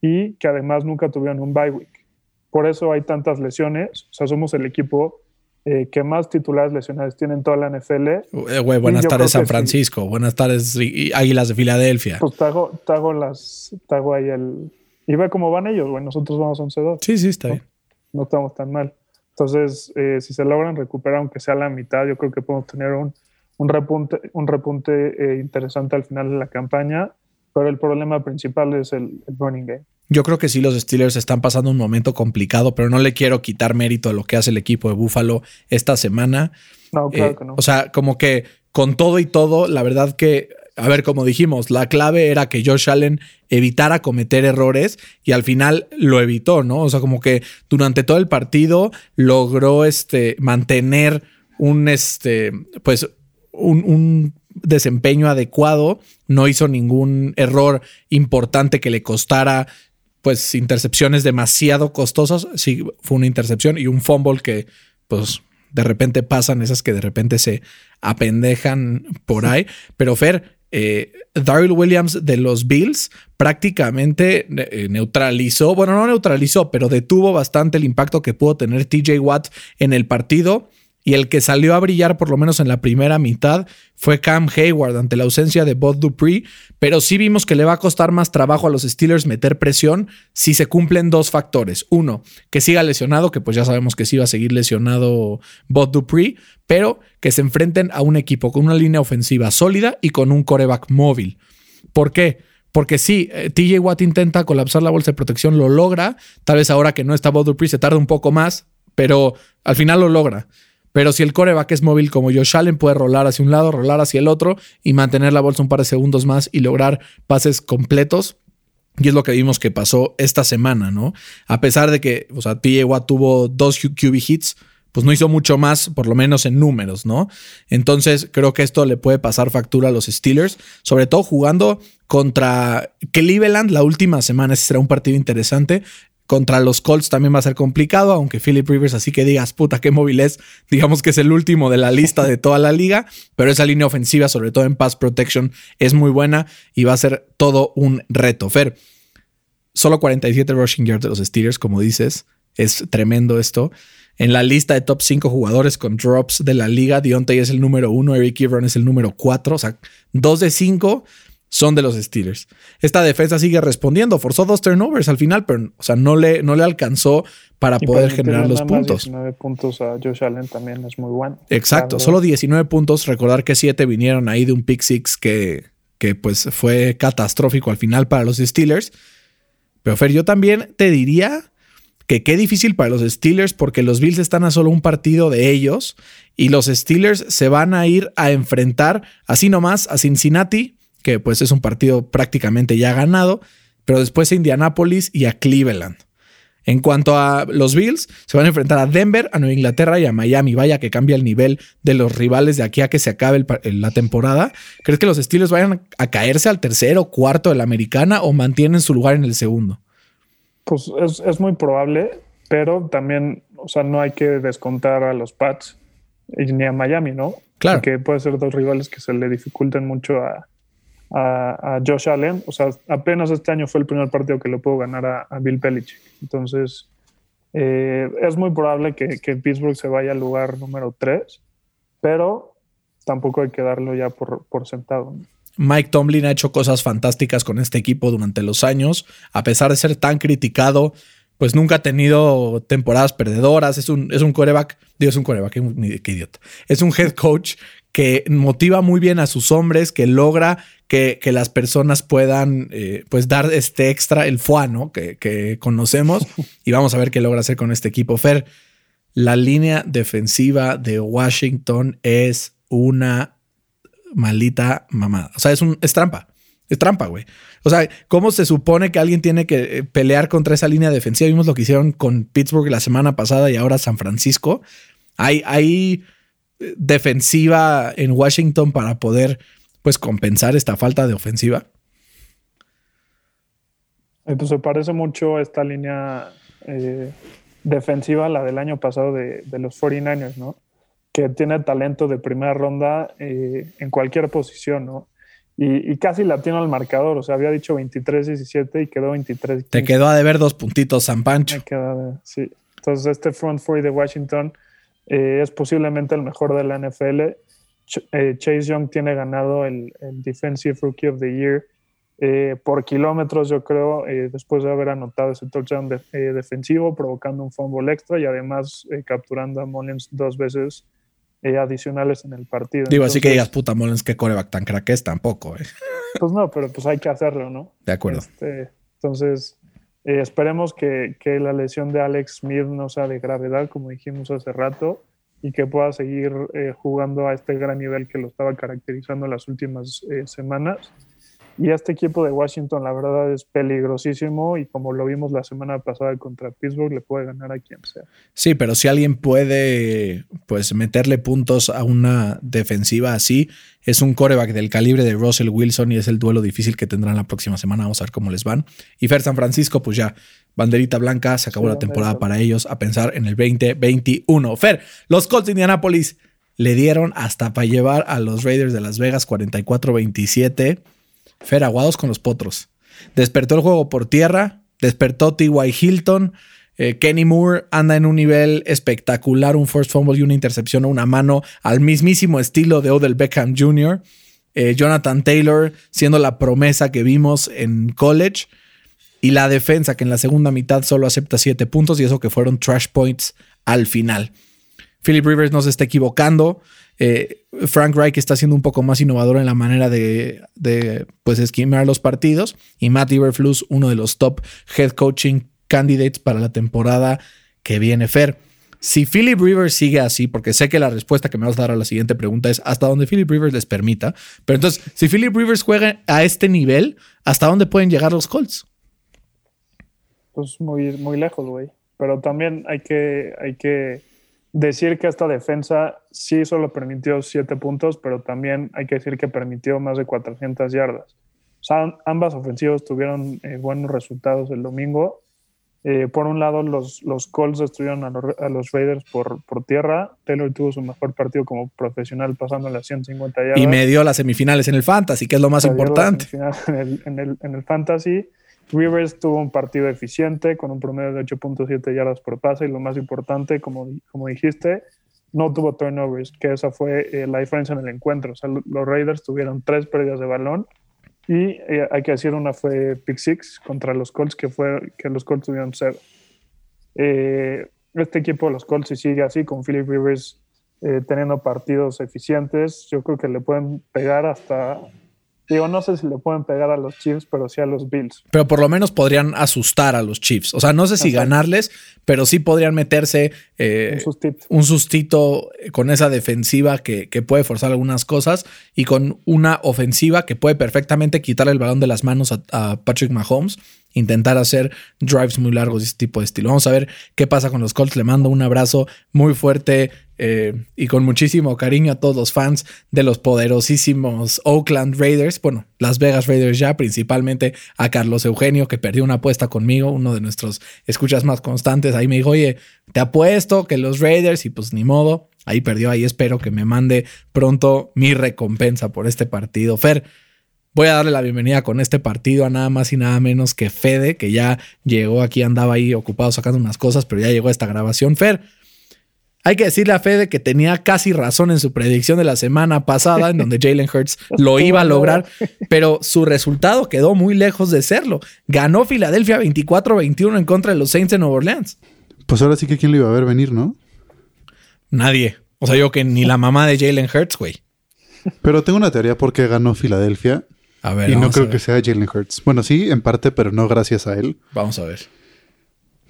y que además nunca tuvieron un bye week. Por eso hay tantas lesiones. O sea, somos el equipo eh, que más titulares lesionados tienen toda la NFL. Eh, buenas tardes San Francisco, buenas tardes Águilas de Filadelfia. Pues te hago, las, te hago ahí el... Y ve cómo van ellos, güey, nosotros vamos 11-2. Sí, sí, está bien. No estamos tan mal. Entonces, eh, si se logran recuperar, aunque sea la mitad, yo creo que podemos tener un, un repunte, un repunte interesante al final de la campaña, pero el problema principal es el, el running game. Yo creo que sí, los Steelers están pasando un momento complicado, pero no le quiero quitar mérito a lo que hace el equipo de Buffalo esta semana. No, claro eh, que no. O sea, como que con todo y todo, la verdad que, a ver, como dijimos, la clave era que Josh Allen evitara cometer errores y al final lo evitó, ¿no? O sea, como que durante todo el partido logró este, mantener un, este, pues, un, un desempeño adecuado, no hizo ningún error importante que le costara pues intercepciones demasiado costosas. Sí, fue una intercepción y un fumble que pues de repente pasan, esas que de repente se apendejan por ahí. Pero Fer, eh, Daryl Williams de los Bills prácticamente eh, neutralizó, bueno, no neutralizó, pero detuvo bastante el impacto que pudo tener TJ Watt en el partido y el que salió a brillar por lo menos en la primera mitad fue Cam Hayward ante la ausencia de Bob Dupree, pero sí vimos que le va a costar más trabajo a los Steelers meter presión si se cumplen dos factores. Uno, que siga lesionado, que pues ya sabemos que sí va a seguir lesionado Bob Dupree, pero que se enfrenten a un equipo con una línea ofensiva sólida y con un coreback móvil. ¿Por qué? Porque sí, eh, TJ Watt intenta colapsar la bolsa de protección, lo logra. Tal vez ahora que no está Bob Dupree se tarda un poco más, pero al final lo logra. Pero si el coreback es móvil como Josh Allen, puede rolar hacia un lado, rolar hacia el otro y mantener la bolsa un par de segundos más y lograr pases completos. Y es lo que vimos que pasó esta semana, ¿no? A pesar de que, o sea, Watt tuvo dos QB hits, pues no hizo mucho más, por lo menos en números, ¿no? Entonces creo que esto le puede pasar factura a los Steelers, sobre todo jugando contra Cleveland la última semana. Ese será un partido interesante. Contra los Colts también va a ser complicado, aunque Philip Rivers, así que digas, puta, qué móvil es, digamos que es el último de la lista de toda la liga, pero esa línea ofensiva, sobre todo en pass protection, es muy buena y va a ser todo un reto. Fer, solo 47 rushing yards de los Steelers, como dices, es tremendo esto. En la lista de top 5 jugadores con drops de la liga, Deontay es el número 1, Eric Ebron es el número 4, o sea, 2 de 5 son de los Steelers. Esta defensa sigue respondiendo, forzó dos turnovers al final, pero o sea, no, le, no le alcanzó para poder generar los puntos. 19 puntos a Josh Allen también es muy bueno. Exacto, solo 19 puntos. Recordar que 7 vinieron ahí de un pick six que, que pues fue catastrófico al final para los Steelers. Pero Fer, yo también te diría que qué difícil para los Steelers porque los Bills están a solo un partido de ellos y los Steelers se van a ir a enfrentar así nomás a Cincinnati, que pues es un partido prácticamente ya ganado, pero después a Indianapolis y a Cleveland. En cuanto a los Bills, se van a enfrentar a Denver, a Nueva Inglaterra y a Miami. Vaya que cambia el nivel de los rivales de aquí a que se acabe la temporada. ¿Crees que los Steelers vayan a caerse al tercero, cuarto de la americana o mantienen su lugar en el segundo? Pues es, muy probable, pero también, o sea, no hay que descontar a los Pats ni a Miami, ¿no? Claro. Que puede ser dos rivales que se le dificulten mucho a, a, Josh Allen. O sea, apenas este año fue el primer partido que le pudo ganar a, Bill Belichick. Entonces, eh, es muy probable que, que, Pittsburgh se vaya al lugar número 3, pero tampoco hay que darlo ya por, por sentado. Mike Tomlin ha hecho cosas fantásticas con este equipo durante los años, a pesar de ser tan criticado, pues nunca ha tenido temporadas perdedoras, es un, es un coreback, digo, es un coreback, qué, idiota, es un head coach que motiva muy bien a sus hombres, que logra que, las personas puedan eh, pues dar este extra, el fuano que, que conocemos y vamos a ver qué logra hacer con este equipo. Fer, la línea defensiva de Washington es una maldita mamada. O sea, es, un, es trampa. Es trampa, güey. O sea, ¿cómo se supone que alguien tiene que eh, pelear contra esa línea defensiva? Vimos lo que hicieron con Pittsburgh la semana pasada y ahora San Francisco. Hay, hay eh, defensiva en Washington para poder, pues, compensar esta falta de ofensiva. Entonces se parece mucho esta línea eh, defensiva a la del año pasado de, de los 49ers, ¿no? que tiene talento de primera ronda eh, en cualquier posición, ¿no? Y, casi la tiene al marcador, o sea, había dicho 23-17 y quedó 23 Te quedó a deber dos puntitos, San Pancho. sí. Entonces, este front four de Washington eh, es posiblemente el mejor de la NFL. Eh, Chase Young tiene ganado el, Defensive Rookie of the Year por kilómetros, yo creo, después de haber anotado ese touchdown defensivo, provocando un fumble extra y además capturando a Mullins dos veces eh, adicionales en el partido. Digo, así que digas, puta Mullens, qué coreback tan crack es, tampoco. Eh. Pues no, pero pues hay que hacerlo, ¿no? De acuerdo. Este, entonces, eh, esperemos que, que, la lesión de Alex Smith no sea de gravedad, como dijimos hace rato, y que pueda seguir jugando a este gran nivel que lo estaba caracterizando en las últimas semanas. Y este equipo de Washington, la verdad, es peligrosísimo y como lo vimos la semana pasada contra Pittsburgh, le puede ganar a quien sea. Sí, pero si alguien puede pues meterle puntos a una defensiva así, es un coreback del calibre de Russell Wilson y es el duelo difícil que tendrán la próxima semana. Vamos a ver cómo les van. Y Fer San Francisco, pues ya, banderita blanca, se acabó la temporada para ellos a pensar en el 2021. Fer, los Colts de Indianapolis le dieron hasta para llevar a los Raiders de Las Vegas 44-27 Fer, aguados con los potros. Despertó el juego por tierra, despertó T.Y. Hilton. Eh, Kenny Moore anda en un nivel espectacular, un first fumble y una intercepción o una mano al mismísimo estilo de Odell Beckham Jr. Eh, Jonathan Taylor siendo la promesa que vimos en college. Y la defensa que en la segunda mitad solo acepta siete puntos y eso que fueron trash points al final. Philip Rivers no se está equivocando. Eh, Frank Reich está siendo un poco más innovador en la manera de, pues, esquimar los partidos. Y Matt Iberflus, uno de los top head coaching candidates para la temporada que viene. Fer, si Philip Rivers sigue así, porque sé que la respuesta que me vas a dar a la siguiente pregunta es hasta donde Philip Rivers les permita. Pero entonces, si Philip Rivers juega a este nivel, ¿hasta dónde pueden llegar los Colts? Pues muy, muy lejos, güey. Pero también hay que, hay que decir que esta defensa sí solo permitió siete puntos, pero también hay que decir que permitió más de 400 yardas. O sea, ambas ofensivas tuvieron eh, buenos resultados el domingo. Eh, por un lado, los, los Colts destruyeron a los, Raiders por, por, tierra. Taylor tuvo su mejor partido como profesional pasando las 150 yardas. Y me dio las semifinales en el Fantasy, que es lo más importante. En el, en, el, en el Fantasy. Rivers tuvo un partido eficiente con un promedio de 8.7 yardas por pase y lo más importante, como, como dijiste, no tuvo turnovers, que esa fue eh, la diferencia en el encuentro. O sea, los Raiders tuvieron tres pérdidas de balón y eh, hay que decir una fue pick six contra los Colts, que fue que los Colts tuvieron cero. Eh, este equipo de los Colts si sigue así con Philip Rivers teniendo partidos eficientes, yo creo que le pueden pegar hasta Digo, no sé si le pueden pegar a los Chiefs, pero sí a los Bills. Pero por lo menos podrían asustar a los Chiefs. O sea, no sé si ganarles, pero sí podrían meterse eh, un, sustito. con esa defensiva que, puede forzar algunas cosas y con una ofensiva que puede perfectamente quitar el balón de las manos a Patrick Mahomes intentar hacer drives muy largos y ese tipo de estilo. Vamos a ver qué pasa con los Colts. Le mando un abrazo muy fuerte eh, y con muchísimo cariño a todos los fans de los poderosísimos Oakland Raiders. Bueno, Las Vegas Raiders ya, principalmente a Carlos Eugenio, que perdió una apuesta conmigo, uno de nuestros escuchas más constantes. Ahí me dijo, oye, te apuesto que los Raiders, y pues ni modo. Ahí perdió, ahí espero que me mande pronto mi recompensa por este partido. Fer, Voy a darle la bienvenida con este partido a nada más y nada menos que Fede, que ya llegó aquí, andaba ahí ocupado sacando unas cosas, pero ya llegó esta grabación. Fer, hay que decirle a Fede que tenía casi razón en su predicción de la semana pasada, en donde Jalen Hurts lo iba a lograr, pero su resultado quedó muy lejos de serlo. Ganó Filadelfia 24-21 en contra de los Saints de Nueva Orleans. Pues ahora sí que quién lo iba a ver venir, ¿no? Nadie. O sea, yo que ni la mamá de Jalen Hurts, güey. Pero tengo una teoría por qué ganó Filadelfia y no creo que sea Jalen Hurts. Bueno, sí, en parte, pero no gracias a él. Vamos a ver.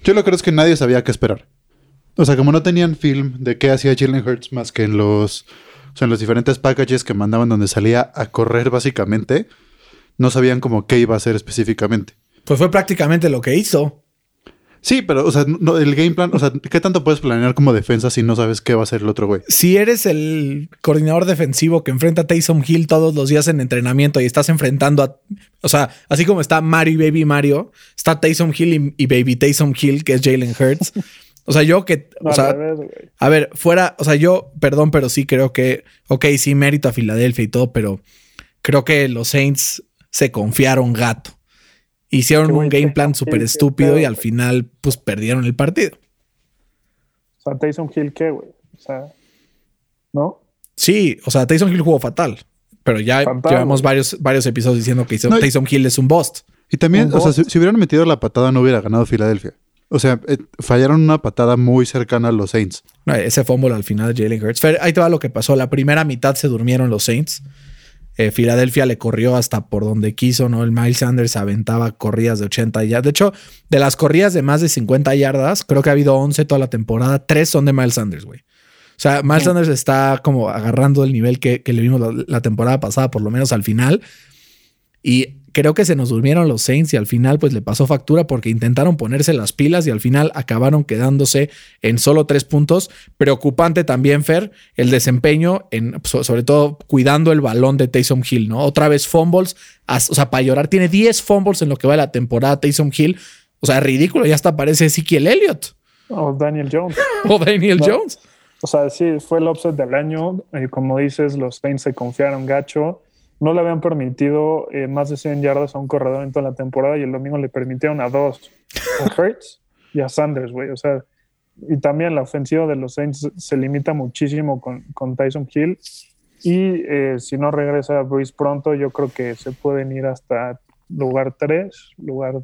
Yo lo creo es que nadie sabía qué esperar. O sea, como no tenían film de qué hacía Jalen Hurts más que en los, o sea, en los diferentes packages que mandaban donde salía a correr básicamente, no sabían como qué iba a hacer específicamente. Pues fue prácticamente lo que hizo. Sí, pero, o sea, el game plan, o sea, ¿qué tanto puedes planear como defensa si no sabes qué va a hacer el otro güey? Si eres el coordinador defensivo que enfrenta a Taysom Hill todos los días en entrenamiento y estás enfrentando a, o sea, así como está Mario y Baby Mario, está Taysom Hill y, Baby Taysom Hill, que es Jalen Hurts. O sea, yo que, o sea, a ver, fuera, o sea, yo, perdón, pero sí creo que, ok, sí, mérito a Filadelfia y todo, pero creo que los Saints se confiaron gato. Hicieron un game plan súper estúpido y al final, pues perdieron el partido. O sea, Tyson Hill, ¿qué, güey? O sea, ¿no? Sí, o sea, Tyson Hill jugó fatal. Pero ya llevamos varios, varios episodios diciendo que Tyson Hill es un bust. Y también, o sea, si, hubieran metido la patada, no hubiera ganado Filadelfia. O sea, eh, fallaron una patada muy cercana a los Saints. ese fumble al final de Jalen Hurts. Ahí te va lo que pasó. La primera mitad se durmieron los Saints. Eh, Filadelfia le corrió hasta por donde quiso, ¿no? El Miles Sanders aventaba corridas de 80 yardas. De hecho, de las corridas de más de 50 yardas, creo que ha habido 11 toda la temporada. Tres son de Miles Sanders, güey. O sea, Miles Sanders está como agarrando el nivel que, le vimos la, temporada pasada, por lo menos al final. Y creo que se nos durmieron los Saints y al final pues le pasó factura porque intentaron ponerse las pilas y al final acabaron quedándose en solo tres puntos. Preocupante también, Fer, el desempeño, en, sobre todo cuidando el balón de Taysom Hill, ¿no? Otra vez fumbles, o sea, para llorar, tiene 10 fumbles en lo que va de la temporada Taysom Hill. O sea, ridículo, ya hasta parece Ezekiel Elliott. O Daniel Jones. o Daniel Jones. O sea, sí, fue el upset del año. y como dices, los Saints se confiaron gacho no le habían permitido eh, más de 100 yardas a un corredor en toda la temporada y el domingo le permitieron a dos, a Hurts y a Sanders, güey. O sea, y también la ofensiva de los Saints se limita muchísimo con, con Tyson Hill. Y eh, si no regresa Bruce pronto, yo creo que se pueden ir hasta lugar 3, lugar,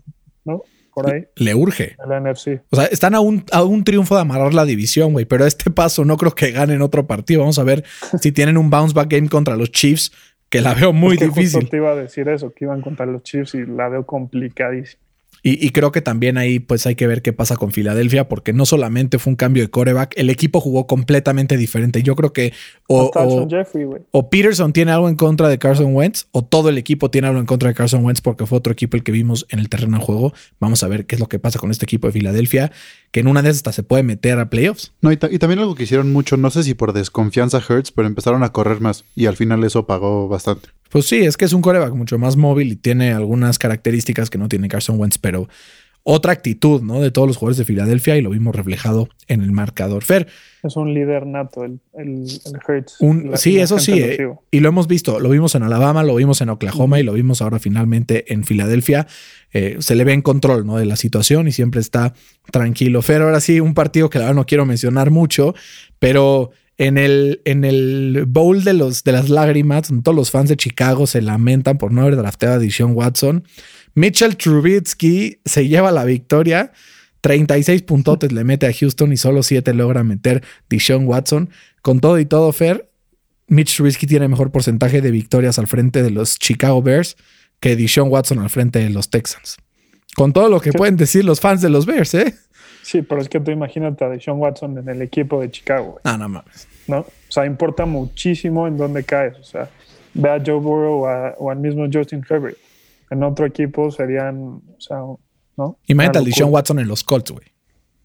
¿no? Por ahí. Le urge. La NFC. O sea, están a un, a un triunfo de amarrar la división, güey. Pero a este paso no creo que ganen otro partido. Vamos a ver si tienen un bounce back game contra los Chiefs que la veo muy difícil. te iba a decir eso, que iban contra los Chiefs y la veo complicadísima. Y, creo que también ahí pues hay que ver qué pasa con Filadelfia, porque no solamente fue un cambio de coreback, el equipo jugó completamente diferente. Yo creo que o, o, Peterson tiene algo en contra de Carson Wentz, o todo el equipo tiene algo en contra de Carson Wentz, porque fue otro equipo el que vimos en el terreno de juego. Vamos a ver qué es lo que pasa con este equipo de Filadelfia, que en una de esas hasta se puede meter a playoffs. No, y, y también algo que hicieron mucho, no sé si por desconfianza Hurts, pero empezaron a correr más y al final eso pagó bastante. Pues sí, es que es un coreback mucho más móvil y tiene algunas características que no tiene Carson Wentz, pero otra actitud, ¿no? De todos los jugadores de Filadelfia y lo vimos reflejado en el marcador. Fer. Es un líder nato, el, el, Hertz. sí, eso sí. Eh, y lo hemos visto. Lo vimos en Alabama, lo vimos en Oklahoma y lo vimos ahora finalmente en Filadelfia. Eh, se le ve en control, ¿no? De la situación y siempre está tranquilo. Fer, ahora sí, un partido que la verdad no quiero mencionar mucho, pero en el, en el bowl de, los, de las lágrimas, todos los fans de Chicago se lamentan por no haber drafteado a Dishon Watson. Mitchell Trubitsky se lleva la victoria. 36 puntotes le mete a Houston y solo 7 logra meter Dishon Watson. Con todo y todo, Fer, Mitch Trubisky tiene mejor porcentaje de victorias al frente de los Chicago Bears que Deshaun Watson al frente de los Texans. Con todo lo que pueden decir los fans de los Bears, ¿eh? Sí, pero es que tú imagínate a Deshaun Watson en el equipo de Chicago. Ah, no mames. ¿No? O sea, importa muchísimo en dónde caes. O sea, ve a Joe Burrow o, al mismo Justin Herbert. En otro equipo serían, o sea, ¿no? Imagínate a Deshaun Watson en los Colts, güey.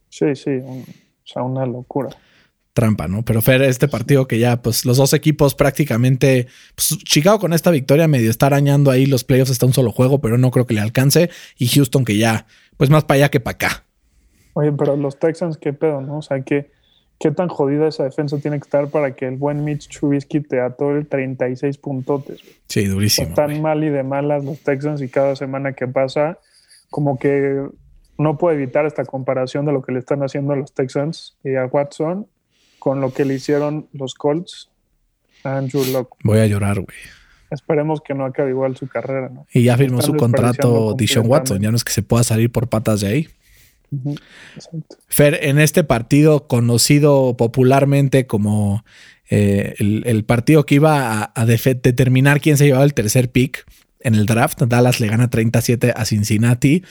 Sí, sí, o sea, una locura trampa, ¿no? Pero Fer, este partido que ya, pues los dos equipos prácticamente, pues, Chicago con esta victoria medio está arañando ahí los playoffs, está un solo juego, pero no creo que le alcance. Y Houston que ya, pues más para allá que para acá. Oye, pero los Texans, ¿qué pedo, no? O sea, ¿qué, qué tan jodida esa defensa tiene que estar para que el buen Mitch Trubisky te atore 36 puntotes? Sí, durísimo. Están mal y de malas los Texans y cada semana que pasa, como que no puedo evitar esta comparación de lo que le están haciendo a los Texans y a Watson con lo que le hicieron los Colts a Andrew Locke. Voy a llorar, güey. Esperemos que no acabe igual su carrera, ¿no? Y ya firmó su contrato Dishon Watson, ya no es que se pueda salir por patas de ahí. Fer, en este partido conocido popularmente como eh, el, partido que iba a, a determinar quién se llevaba el tercer pick en el draft, Dallas le gana 37 a Cincinnati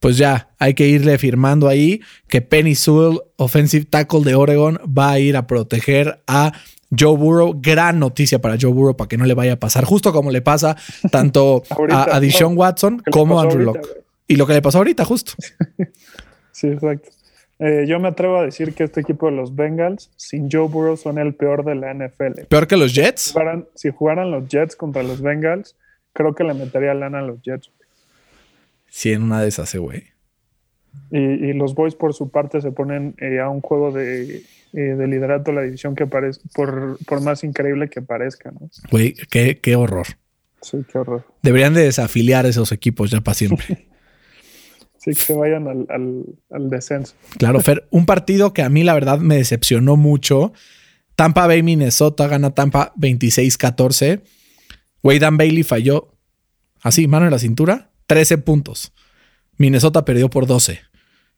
pues ya hay que irle firmando ahí que Penny Sewell, offensive tackle de Oregon, va a ir a proteger a Joe Burrow. Gran noticia para Joe Burrow para que no le vaya a pasar, justo como le pasa tanto a, Deshaun Watson como a Andrew Locke. Y lo que le pasó ahorita, justo. sí, exacto. Eh, yo me atrevo a decir que este equipo de los Bengals, sin Joe Burrow, son el peor de la NFL. ¿Peor que los Jets? Si jugaran, los Jets contra los Bengals, creo que le metería lana a los Jets. Sí, en una de esas, eh, güey. Y, los Boys, por su parte, se ponen eh, a un juego de, eh, de liderato la división que parezca, por, por más increíble que parezca, ¿no? Güey, qué, qué horror. Sí, qué horror. Deberían de desafiliar esos equipos ya para siempre. sí, que se vayan al, descenso. Claro, Fer, un partido que a mí la verdad me decepcionó mucho. Tampa Bay, Minnesota, gana Tampa 26-14. Güey, Dan Bailey falló. Así, mano en la cintura 13 puntos. Minnesota perdió por 12.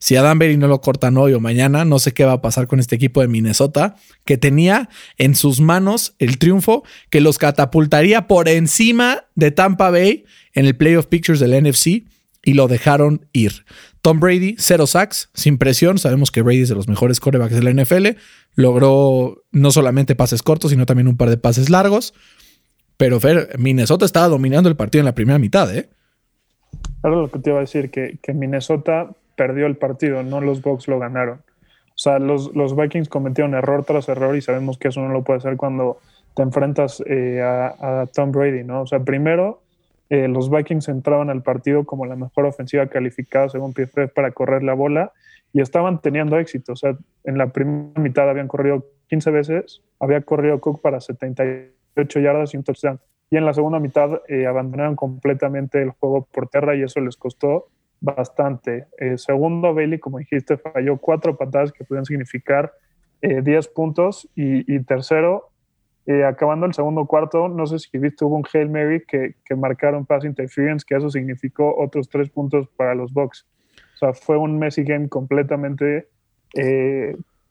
Si a Danbury no lo cortan hoy o mañana, no sé qué va a pasar con este equipo de Minnesota, que tenía en sus manos el triunfo que los catapultaría por encima de Tampa Bay en el Playoff Pictures del NFC y lo dejaron ir. Tom Brady, cero sacks, sin presión. Sabemos que Brady es de los mejores corebacks de la NFL. Logró no solamente pases cortos, sino también un par de pases largos. Pero Minnesota estaba dominando el partido en la primera mitad, ¿eh? Ahora lo que te iba a decir, que, Minnesota perdió el partido, no los Bucks lo ganaron. O sea, los, los, Vikings cometieron error tras error y sabemos que eso no lo puede hacer cuando te enfrentas eh, a, Tom Brady, ¿no? O sea, primero, eh, los Vikings entraban al partido como la mejor ofensiva calificada según PFF para correr la bola y estaban teniendo éxito. O sea, en la primera mitad habían corrido 15 veces, había corrido Cook para 78 yardas y un touchdown y en la segunda mitad eh, abandonaron completamente el juego por tierra y eso les costó bastante. Eh, segundo, Bailey, como dijiste, falló cuatro patadas que pudieron significar 10 eh, puntos y, tercero, acabando el segundo cuarto, no sé si viste, hubo un Hail Mary que, que marcaron pass interference, que eso significó otros tres puntos para los Bucks. O sea, fue un Messi game completamente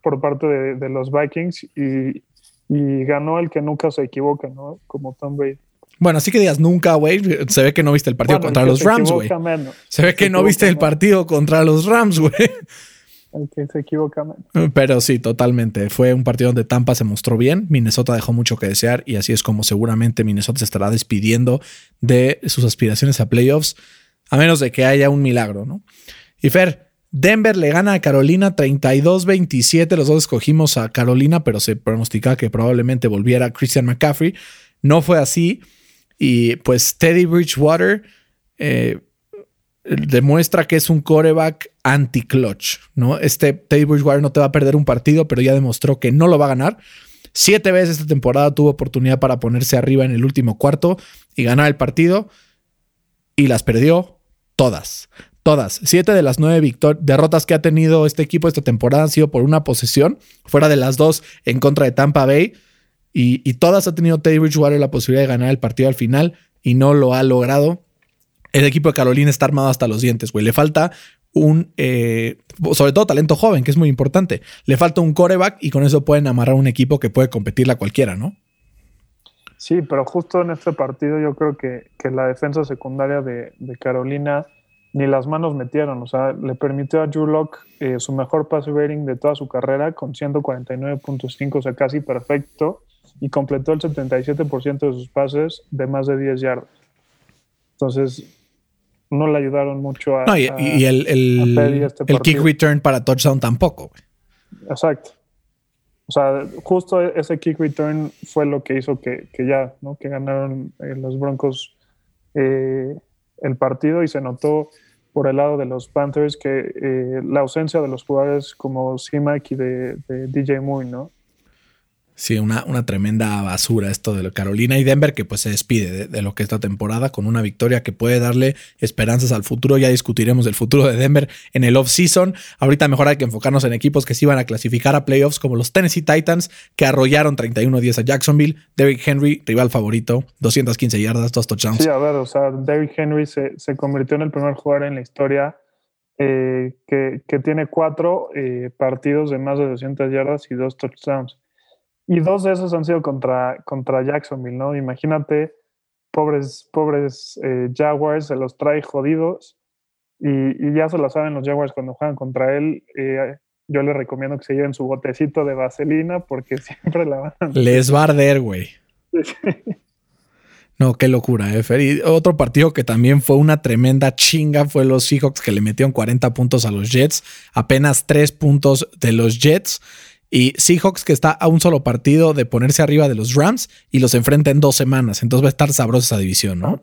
por parte de, de los Vikings y, y ganó el que nunca se equivoca, ¿no? Como Tom Brady. Bueno, así que digas nunca, güey. Se ve que no viste el partido contra los Rams, güey. Se ve que no viste el partido contra los Rams, güey. Se equivoca. Pero sí, totalmente. Fue un partido donde Tampa se mostró bien. Minnesota dejó mucho que desear y así es como seguramente Minnesota se estará despidiendo de sus aspiraciones a playoffs, a menos de que haya un milagro, ¿no? Y Fer, Denver le gana a Carolina 32-27. Los dos escogimos a Carolina, pero se pronosticaba que probablemente volviera Christian McCaffrey. No fue así. Y pues Teddy Bridgewater eh, demuestra que es un coreback anti-clutch, ¿no? Este Teddy Bridgewater no te va a perder un partido, pero ya demostró que no lo va a ganar. Siete veces esta temporada tuvo oportunidad para ponerse arriba en el último cuarto y ganar el partido y las perdió todas. Todas. Siete de las nueve derrotas que ha tenido este equipo esta temporada han sido por una posesión, fuera de las dos en contra de Tampa Bay. Y, todas ha tenido Teddy Bridgewater la posibilidad de ganar el partido al final y no lo ha logrado. El equipo de Carolina está armado hasta los dientes, güey. Le falta un, eh, sobre todo talento joven, que es muy importante. Le falta un coreback y con eso pueden amarrar un equipo que puede competirle a cualquiera, ¿no? Sí, pero justo en este partido yo creo que, la defensa secundaria de, Carolina ni las manos metieron. O sea, le permitió a Drew eh, su mejor pass rating de toda su carrera con 149.5, o sea, casi perfecto, y completó el 77% de sus pases de más de 10 yardas. Entonces, no le ayudaron mucho a. No, y, el, el, este el kick return para touchdown tampoco. Exacto. O sea, justo ese kick return fue lo que hizo que, ya, ¿no? Que ganaron eh, los Broncos eh, el partido y se notó por el lado de los Panthers que eh, la ausencia de los jugadores como C-Mac y de, de, DJ Moore, ¿no? Sí, una, una, tremenda basura esto de Carolina y Denver que pues se despide de, lo que esta temporada con una victoria que puede darle esperanzas al futuro. Ya discutiremos del futuro de Denver en el off-season. Ahorita mejor hay que enfocarnos en equipos que se iban a clasificar a playoffs como los Tennessee Titans que arrollaron 31-10 a Jacksonville. Derrick Henry, rival favorito, 215 yardas, dos touchdowns. Sí, a ver, o sea, Derrick Henry se, convirtió en el primer jugador en la historia eh, que, tiene cuatro eh, partidos de más de 200 yardas y dos touchdowns. Y dos de esos han sido contra, contra Jacksonville, ¿no? Imagínate, pobres, pobres eh, Jaguars, se los trae jodidos y, ya se lo saben los Jaguars cuando juegan contra él. Eh, yo les recomiendo que se lleven su botecito de vaselina porque siempre la van a... Les va a arder, güey. No, qué locura, eh, Y otro partido que también fue una tremenda chinga fue los Seahawks que le metieron 40 puntos a los Jets, apenas 3 puntos de los Jets. Y Seahawks que está a un solo partido de ponerse arriba de los Rams y los enfrenta en dos semanas. Entonces va a estar sabrosa esa división, ¿no?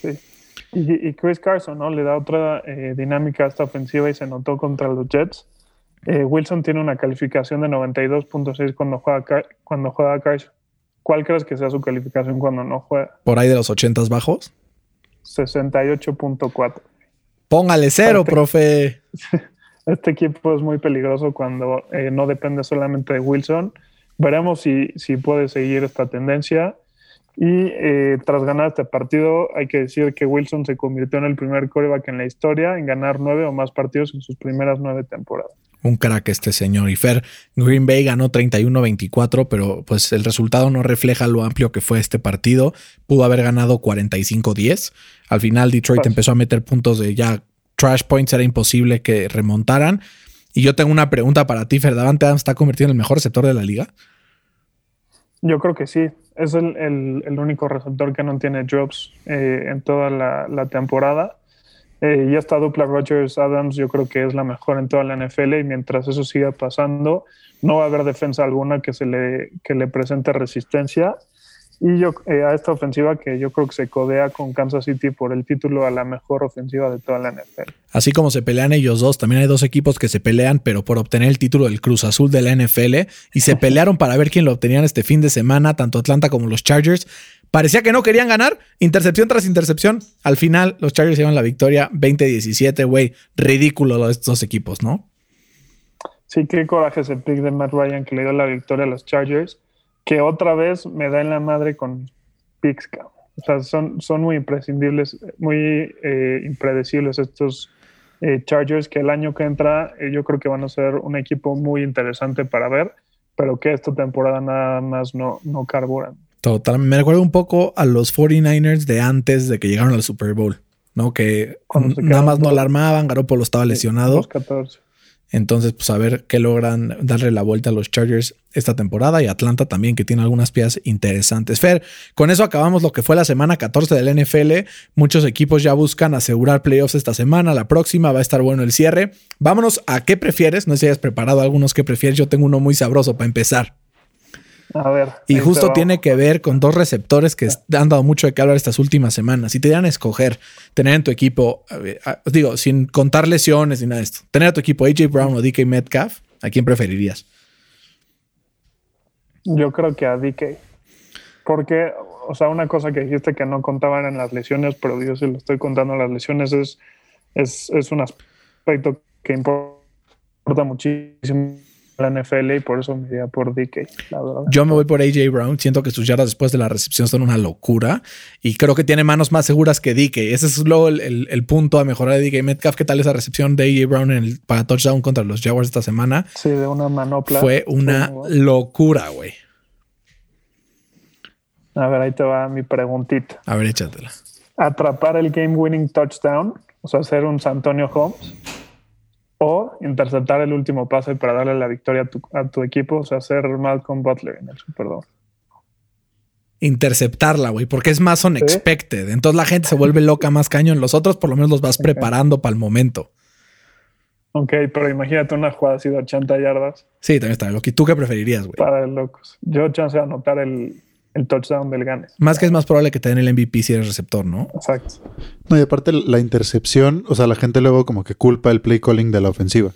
Sí. Y, Chris Carson, ¿no? Le da otra eh, dinámica a esta ofensiva y se notó contra los Jets. Eh, Wilson tiene una calificación de 92.6 cuando juega, cuando juega Carson. ¿Cuál crees que sea su calificación cuando no juega? ¿Por ahí de los 80 bajos? 68.4. Póngale cero, profe. este equipo es muy peligroso cuando eh, no depende solamente de Wilson. Veremos si, si puede seguir esta tendencia. Y eh, tras ganar este partido, hay que decir que Wilson se convirtió en el primer coreback en la historia en ganar nueve o más partidos en sus primeras nueve temporadas. Un crack este señor. Y Fer, Green Bay ganó 31-24, pero pues el resultado no refleja lo amplio que fue este partido. Pudo haber ganado 45-10. Al final Detroit pues empezó a meter puntos de ya trash points era imposible que remontaran. Y yo tengo una pregunta para ti, Ferdavante Adams está convertido en el mejor receptor de la liga. Yo creo que sí. Es el, único receptor que no tiene drops eh, en toda la, temporada. Eh, y esta dupla Rogers-Adams yo creo que es la mejor en toda la NFL y mientras eso siga pasando, no va a haber defensa alguna que, se le, que le presente resistencia y yo eh, a esta ofensiva que yo creo que se codea con Kansas City por el título a la mejor ofensiva de toda la NFL. Así como se pelean ellos dos, también hay dos equipos que se pelean, pero por obtener el título del Cruz Azul de la NFL y se pelearon para ver quién lo obtenían este fin de semana, tanto Atlanta como los Chargers. Parecía que no querían ganar, intercepción tras intercepción. Al final, los Chargers llevan la victoria 20-17, güey. Ridículo estos dos equipos, ¿no? Sí, qué coraje ese pick de Matt Ryan que le dio la victoria a los Chargers que otra vez me da en la madre con picks. O sea, son, son muy imprescindibles, muy eh, impredecibles estos eh, Chargers que el año que entra eh, yo creo que van a ser un equipo muy interesante para ver, pero que esta temporada nada más no, no carburan. Total, me recuerda un poco a los 49ers de antes de que llegaron al Super Bowl, ¿no? Que nada más no alarmaban, Garoppolo estaba lesionado. 14. Entonces, pues a ver qué logran darle la vuelta a los Chargers esta temporada y Atlanta también, que tiene algunas piezas interesantes. Fer, con eso acabamos lo que fue la semana 14 del NFL. Muchos equipos ya buscan asegurar playoffs esta semana. La próxima va a estar bueno el cierre. Vámonos a qué prefieres. No sé si hayas preparado algunos que prefieres. Yo tengo uno muy sabroso para empezar. A ver. Y justo tiene que ver con dos receptores que han dado mucho de qué hablar estas últimas semanas. Si te dieran a escoger tener en tu equipo, digo, sin contar lesiones ni nada de esto, tener a tu equipo AJ Brown o DK Metcalf, ¿a quién preferirías? Yo creo que a DK. Porque, o sea, una cosa que dijiste que no contaban en las lesiones, pero yo sí lo estoy contando las lesiones, es, es, es un aspecto que importa muchísimo la NFL y por eso me iría por DK, Yo me voy por AJ Brown. Siento que sus yardas después de la recepción son una locura y creo que tiene manos más seguras que DK. Ese es luego el, punto a mejorar de DK Metcalf. ¿Qué tal esa recepción de AJ Brown en el, para touchdown contra los Jaguars esta semana? Sí, de una manopla. Fue una locura, güey. A ver, ahí te va mi preguntita. A ver, échatela. Atrapar el game winning touchdown, o sea, hacer un San Antonio Holmes, o interceptar el último pase para darle la victoria a tu, equipo, o sea, hacer Malcolm Butler en el Superdome. Interceptarla, güey, porque es más unexpected. Entonces la gente se vuelve loca más cañón. Los otros, por lo menos, los vas preparando para el momento. Ok, pero imagínate una jugada así de 80 yardas. Sí, también está loco. ¿Y tú qué preferirías, güey? Para el locos. Yo chance de anotar el, el touchdown del Gane. Más que es más probable que te den el MVP si eres receptor, ¿no? Exacto. No, y aparte la intercepción, o sea, la gente luego como que culpa el play calling de la ofensiva.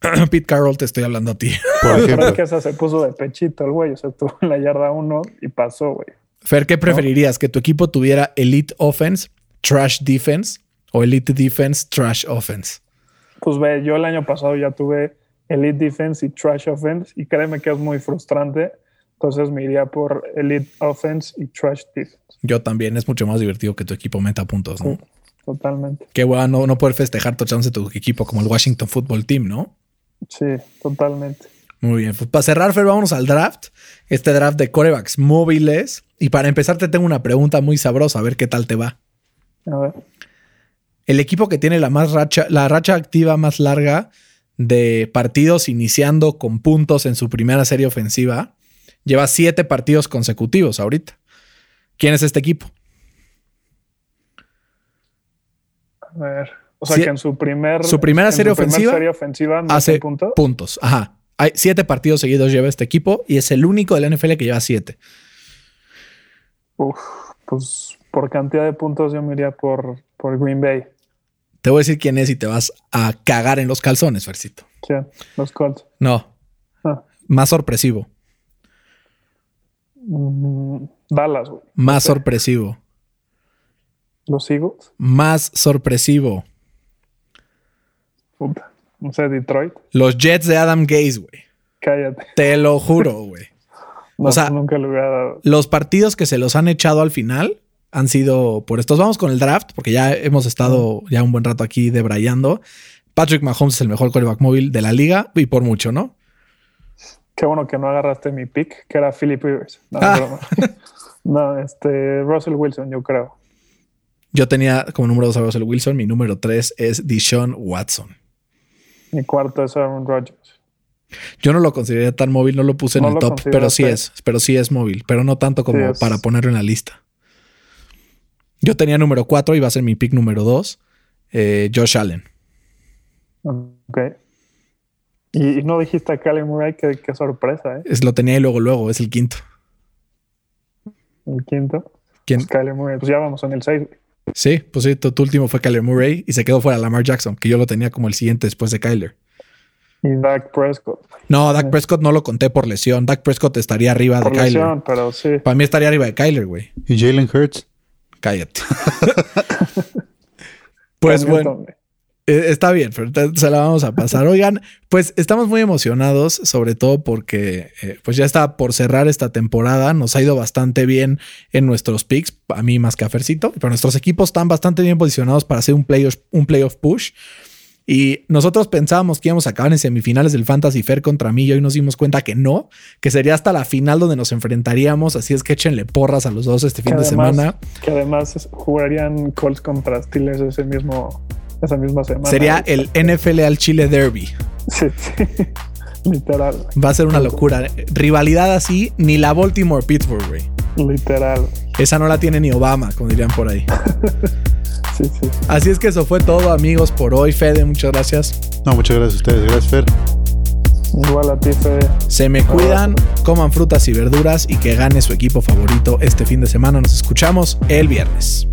Pete Carroll, te estoy hablando a ti. Por ejemplo. que esa se puso de pechito el güey, o sea, tuvo en la yarda uno y pasó, güey. Fer, ¿qué preferirías? ¿Que tu equipo tuviera elite offense, trash defense o elite defense, trash offense? Pues ve, yo el año pasado ya tuve elite defense y trash offense y créeme que es muy frustrante entonces me iría por Elite Offense y Trash Defense. Yo también. Es mucho más divertido que tu equipo meta puntos, ¿no? totalmente. Qué bueno no, poder festejar touchdowns de tu equipo como el Washington Football Team, ¿no? Sí, totalmente. Muy bien. Pues para cerrar, Fer, vámonos al draft. Este draft de corebacks móviles. Y para empezar, te tengo una pregunta muy sabrosa, a ver qué tal te va. A ver. El equipo que tiene la más racha, la racha activa más larga de partidos iniciando con puntos en su primera serie ofensiva Lleva siete partidos consecutivos ahorita. ¿Quién es este equipo? A ver. O sea, que en su primer. Su primera serie ofensiva. Serie ofensiva hace puntos. puntos. Ajá. Hay siete partidos seguidos lleva este equipo y es el único de la NFL que lleva siete. Uf, pues por cantidad de puntos yo me iría por, por Green Bay. Te voy a decir quién es y te vas a cagar en los calzones, Fercito. Sí, los Colts. No. Ah. Más sorpresivo. Mm, Dallas, güey. Más sorpresivo. ¿Los Eagles? Más sorpresivo. Puta. No sé, Detroit. Los Jets de Adam Gaze, güey. Cállate. Te lo juro, güey. o sea, nunca lo hubiera dado. Los partidos que se los han echado al final han sido por estos. Vamos con el draft, porque ya hemos estado ya un buen rato aquí debrayando. Patrick Mahomes es el mejor quarterback móvil de la liga y por mucho, ¿no? Qué bueno que no agarraste mi pick, que era Philip Rivers. No, ah. no, este, Russell Wilson, yo creo. Yo tenía como número dos a Russell Wilson, mi número tres es Deshaun Watson. Mi cuarto es Aaron Rodgers. Yo no lo consideraría tan móvil, no lo puse en el top, pero sí es, pero sí es móvil, pero no tanto como para ponerlo en la lista. Yo tenía número cuatro, iba a ser mi pick número dos, eh, Josh Allen. Ok. Y, no dijiste a Kyler Murray, qué, sorpresa, ¿eh? Es, lo tenía y luego, luego, es el quinto. ¿El quinto? ¿Quién? Pues Kyler Murray, pues ya vamos en el 6. Sí, pues sí, tu, último fue Kyler Murray y se quedó fuera Lamar Jackson, que yo lo tenía como el siguiente después de Kyler. Y Dak Prescott. No, Dak Prescott no lo conté por lesión. Dak Prescott estaría arriba de lesión, pero sí. Para mí estaría arriba de Kyler, güey. ¿Y Jalen Hurts? Cállate. pues bueno. Está bien, pero se la vamos a pasar. Oigan, pues estamos muy emocionados, sobre todo porque eh, pues ya está por cerrar esta temporada. Nos ha ido bastante bien en nuestros picks, a mí más que a Fercito, pero nuestros equipos están bastante bien posicionados para hacer un playoff, un playoff push. Y nosotros pensábamos que íbamos a acabar en semifinales del Fantasy Fair contra mí y hoy nos dimos cuenta que no, que sería hasta la final donde nos enfrentaríamos. Así es que échenle porras a los dos este fin de semana. Que además jugarían Colts contra Steelers ese mismo esa misma semana. Sería el NFL al Chile Derby. Sí, sí. Literal. Va a ser una locura. Rivalidad así, ni la Baltimore Pittsburgh, güey. Literal. Esa no la tiene ni Obama, como dirían por ahí. sí, sí. Así es que eso fue todo, amigos, por hoy. Fede, muchas gracias. No, muchas gracias a ustedes. Gracias, Fer. Igual a ti, Fede. Se me cuidan, coman frutas y verduras y que gane su equipo favorito este fin de semana. Nos escuchamos el viernes.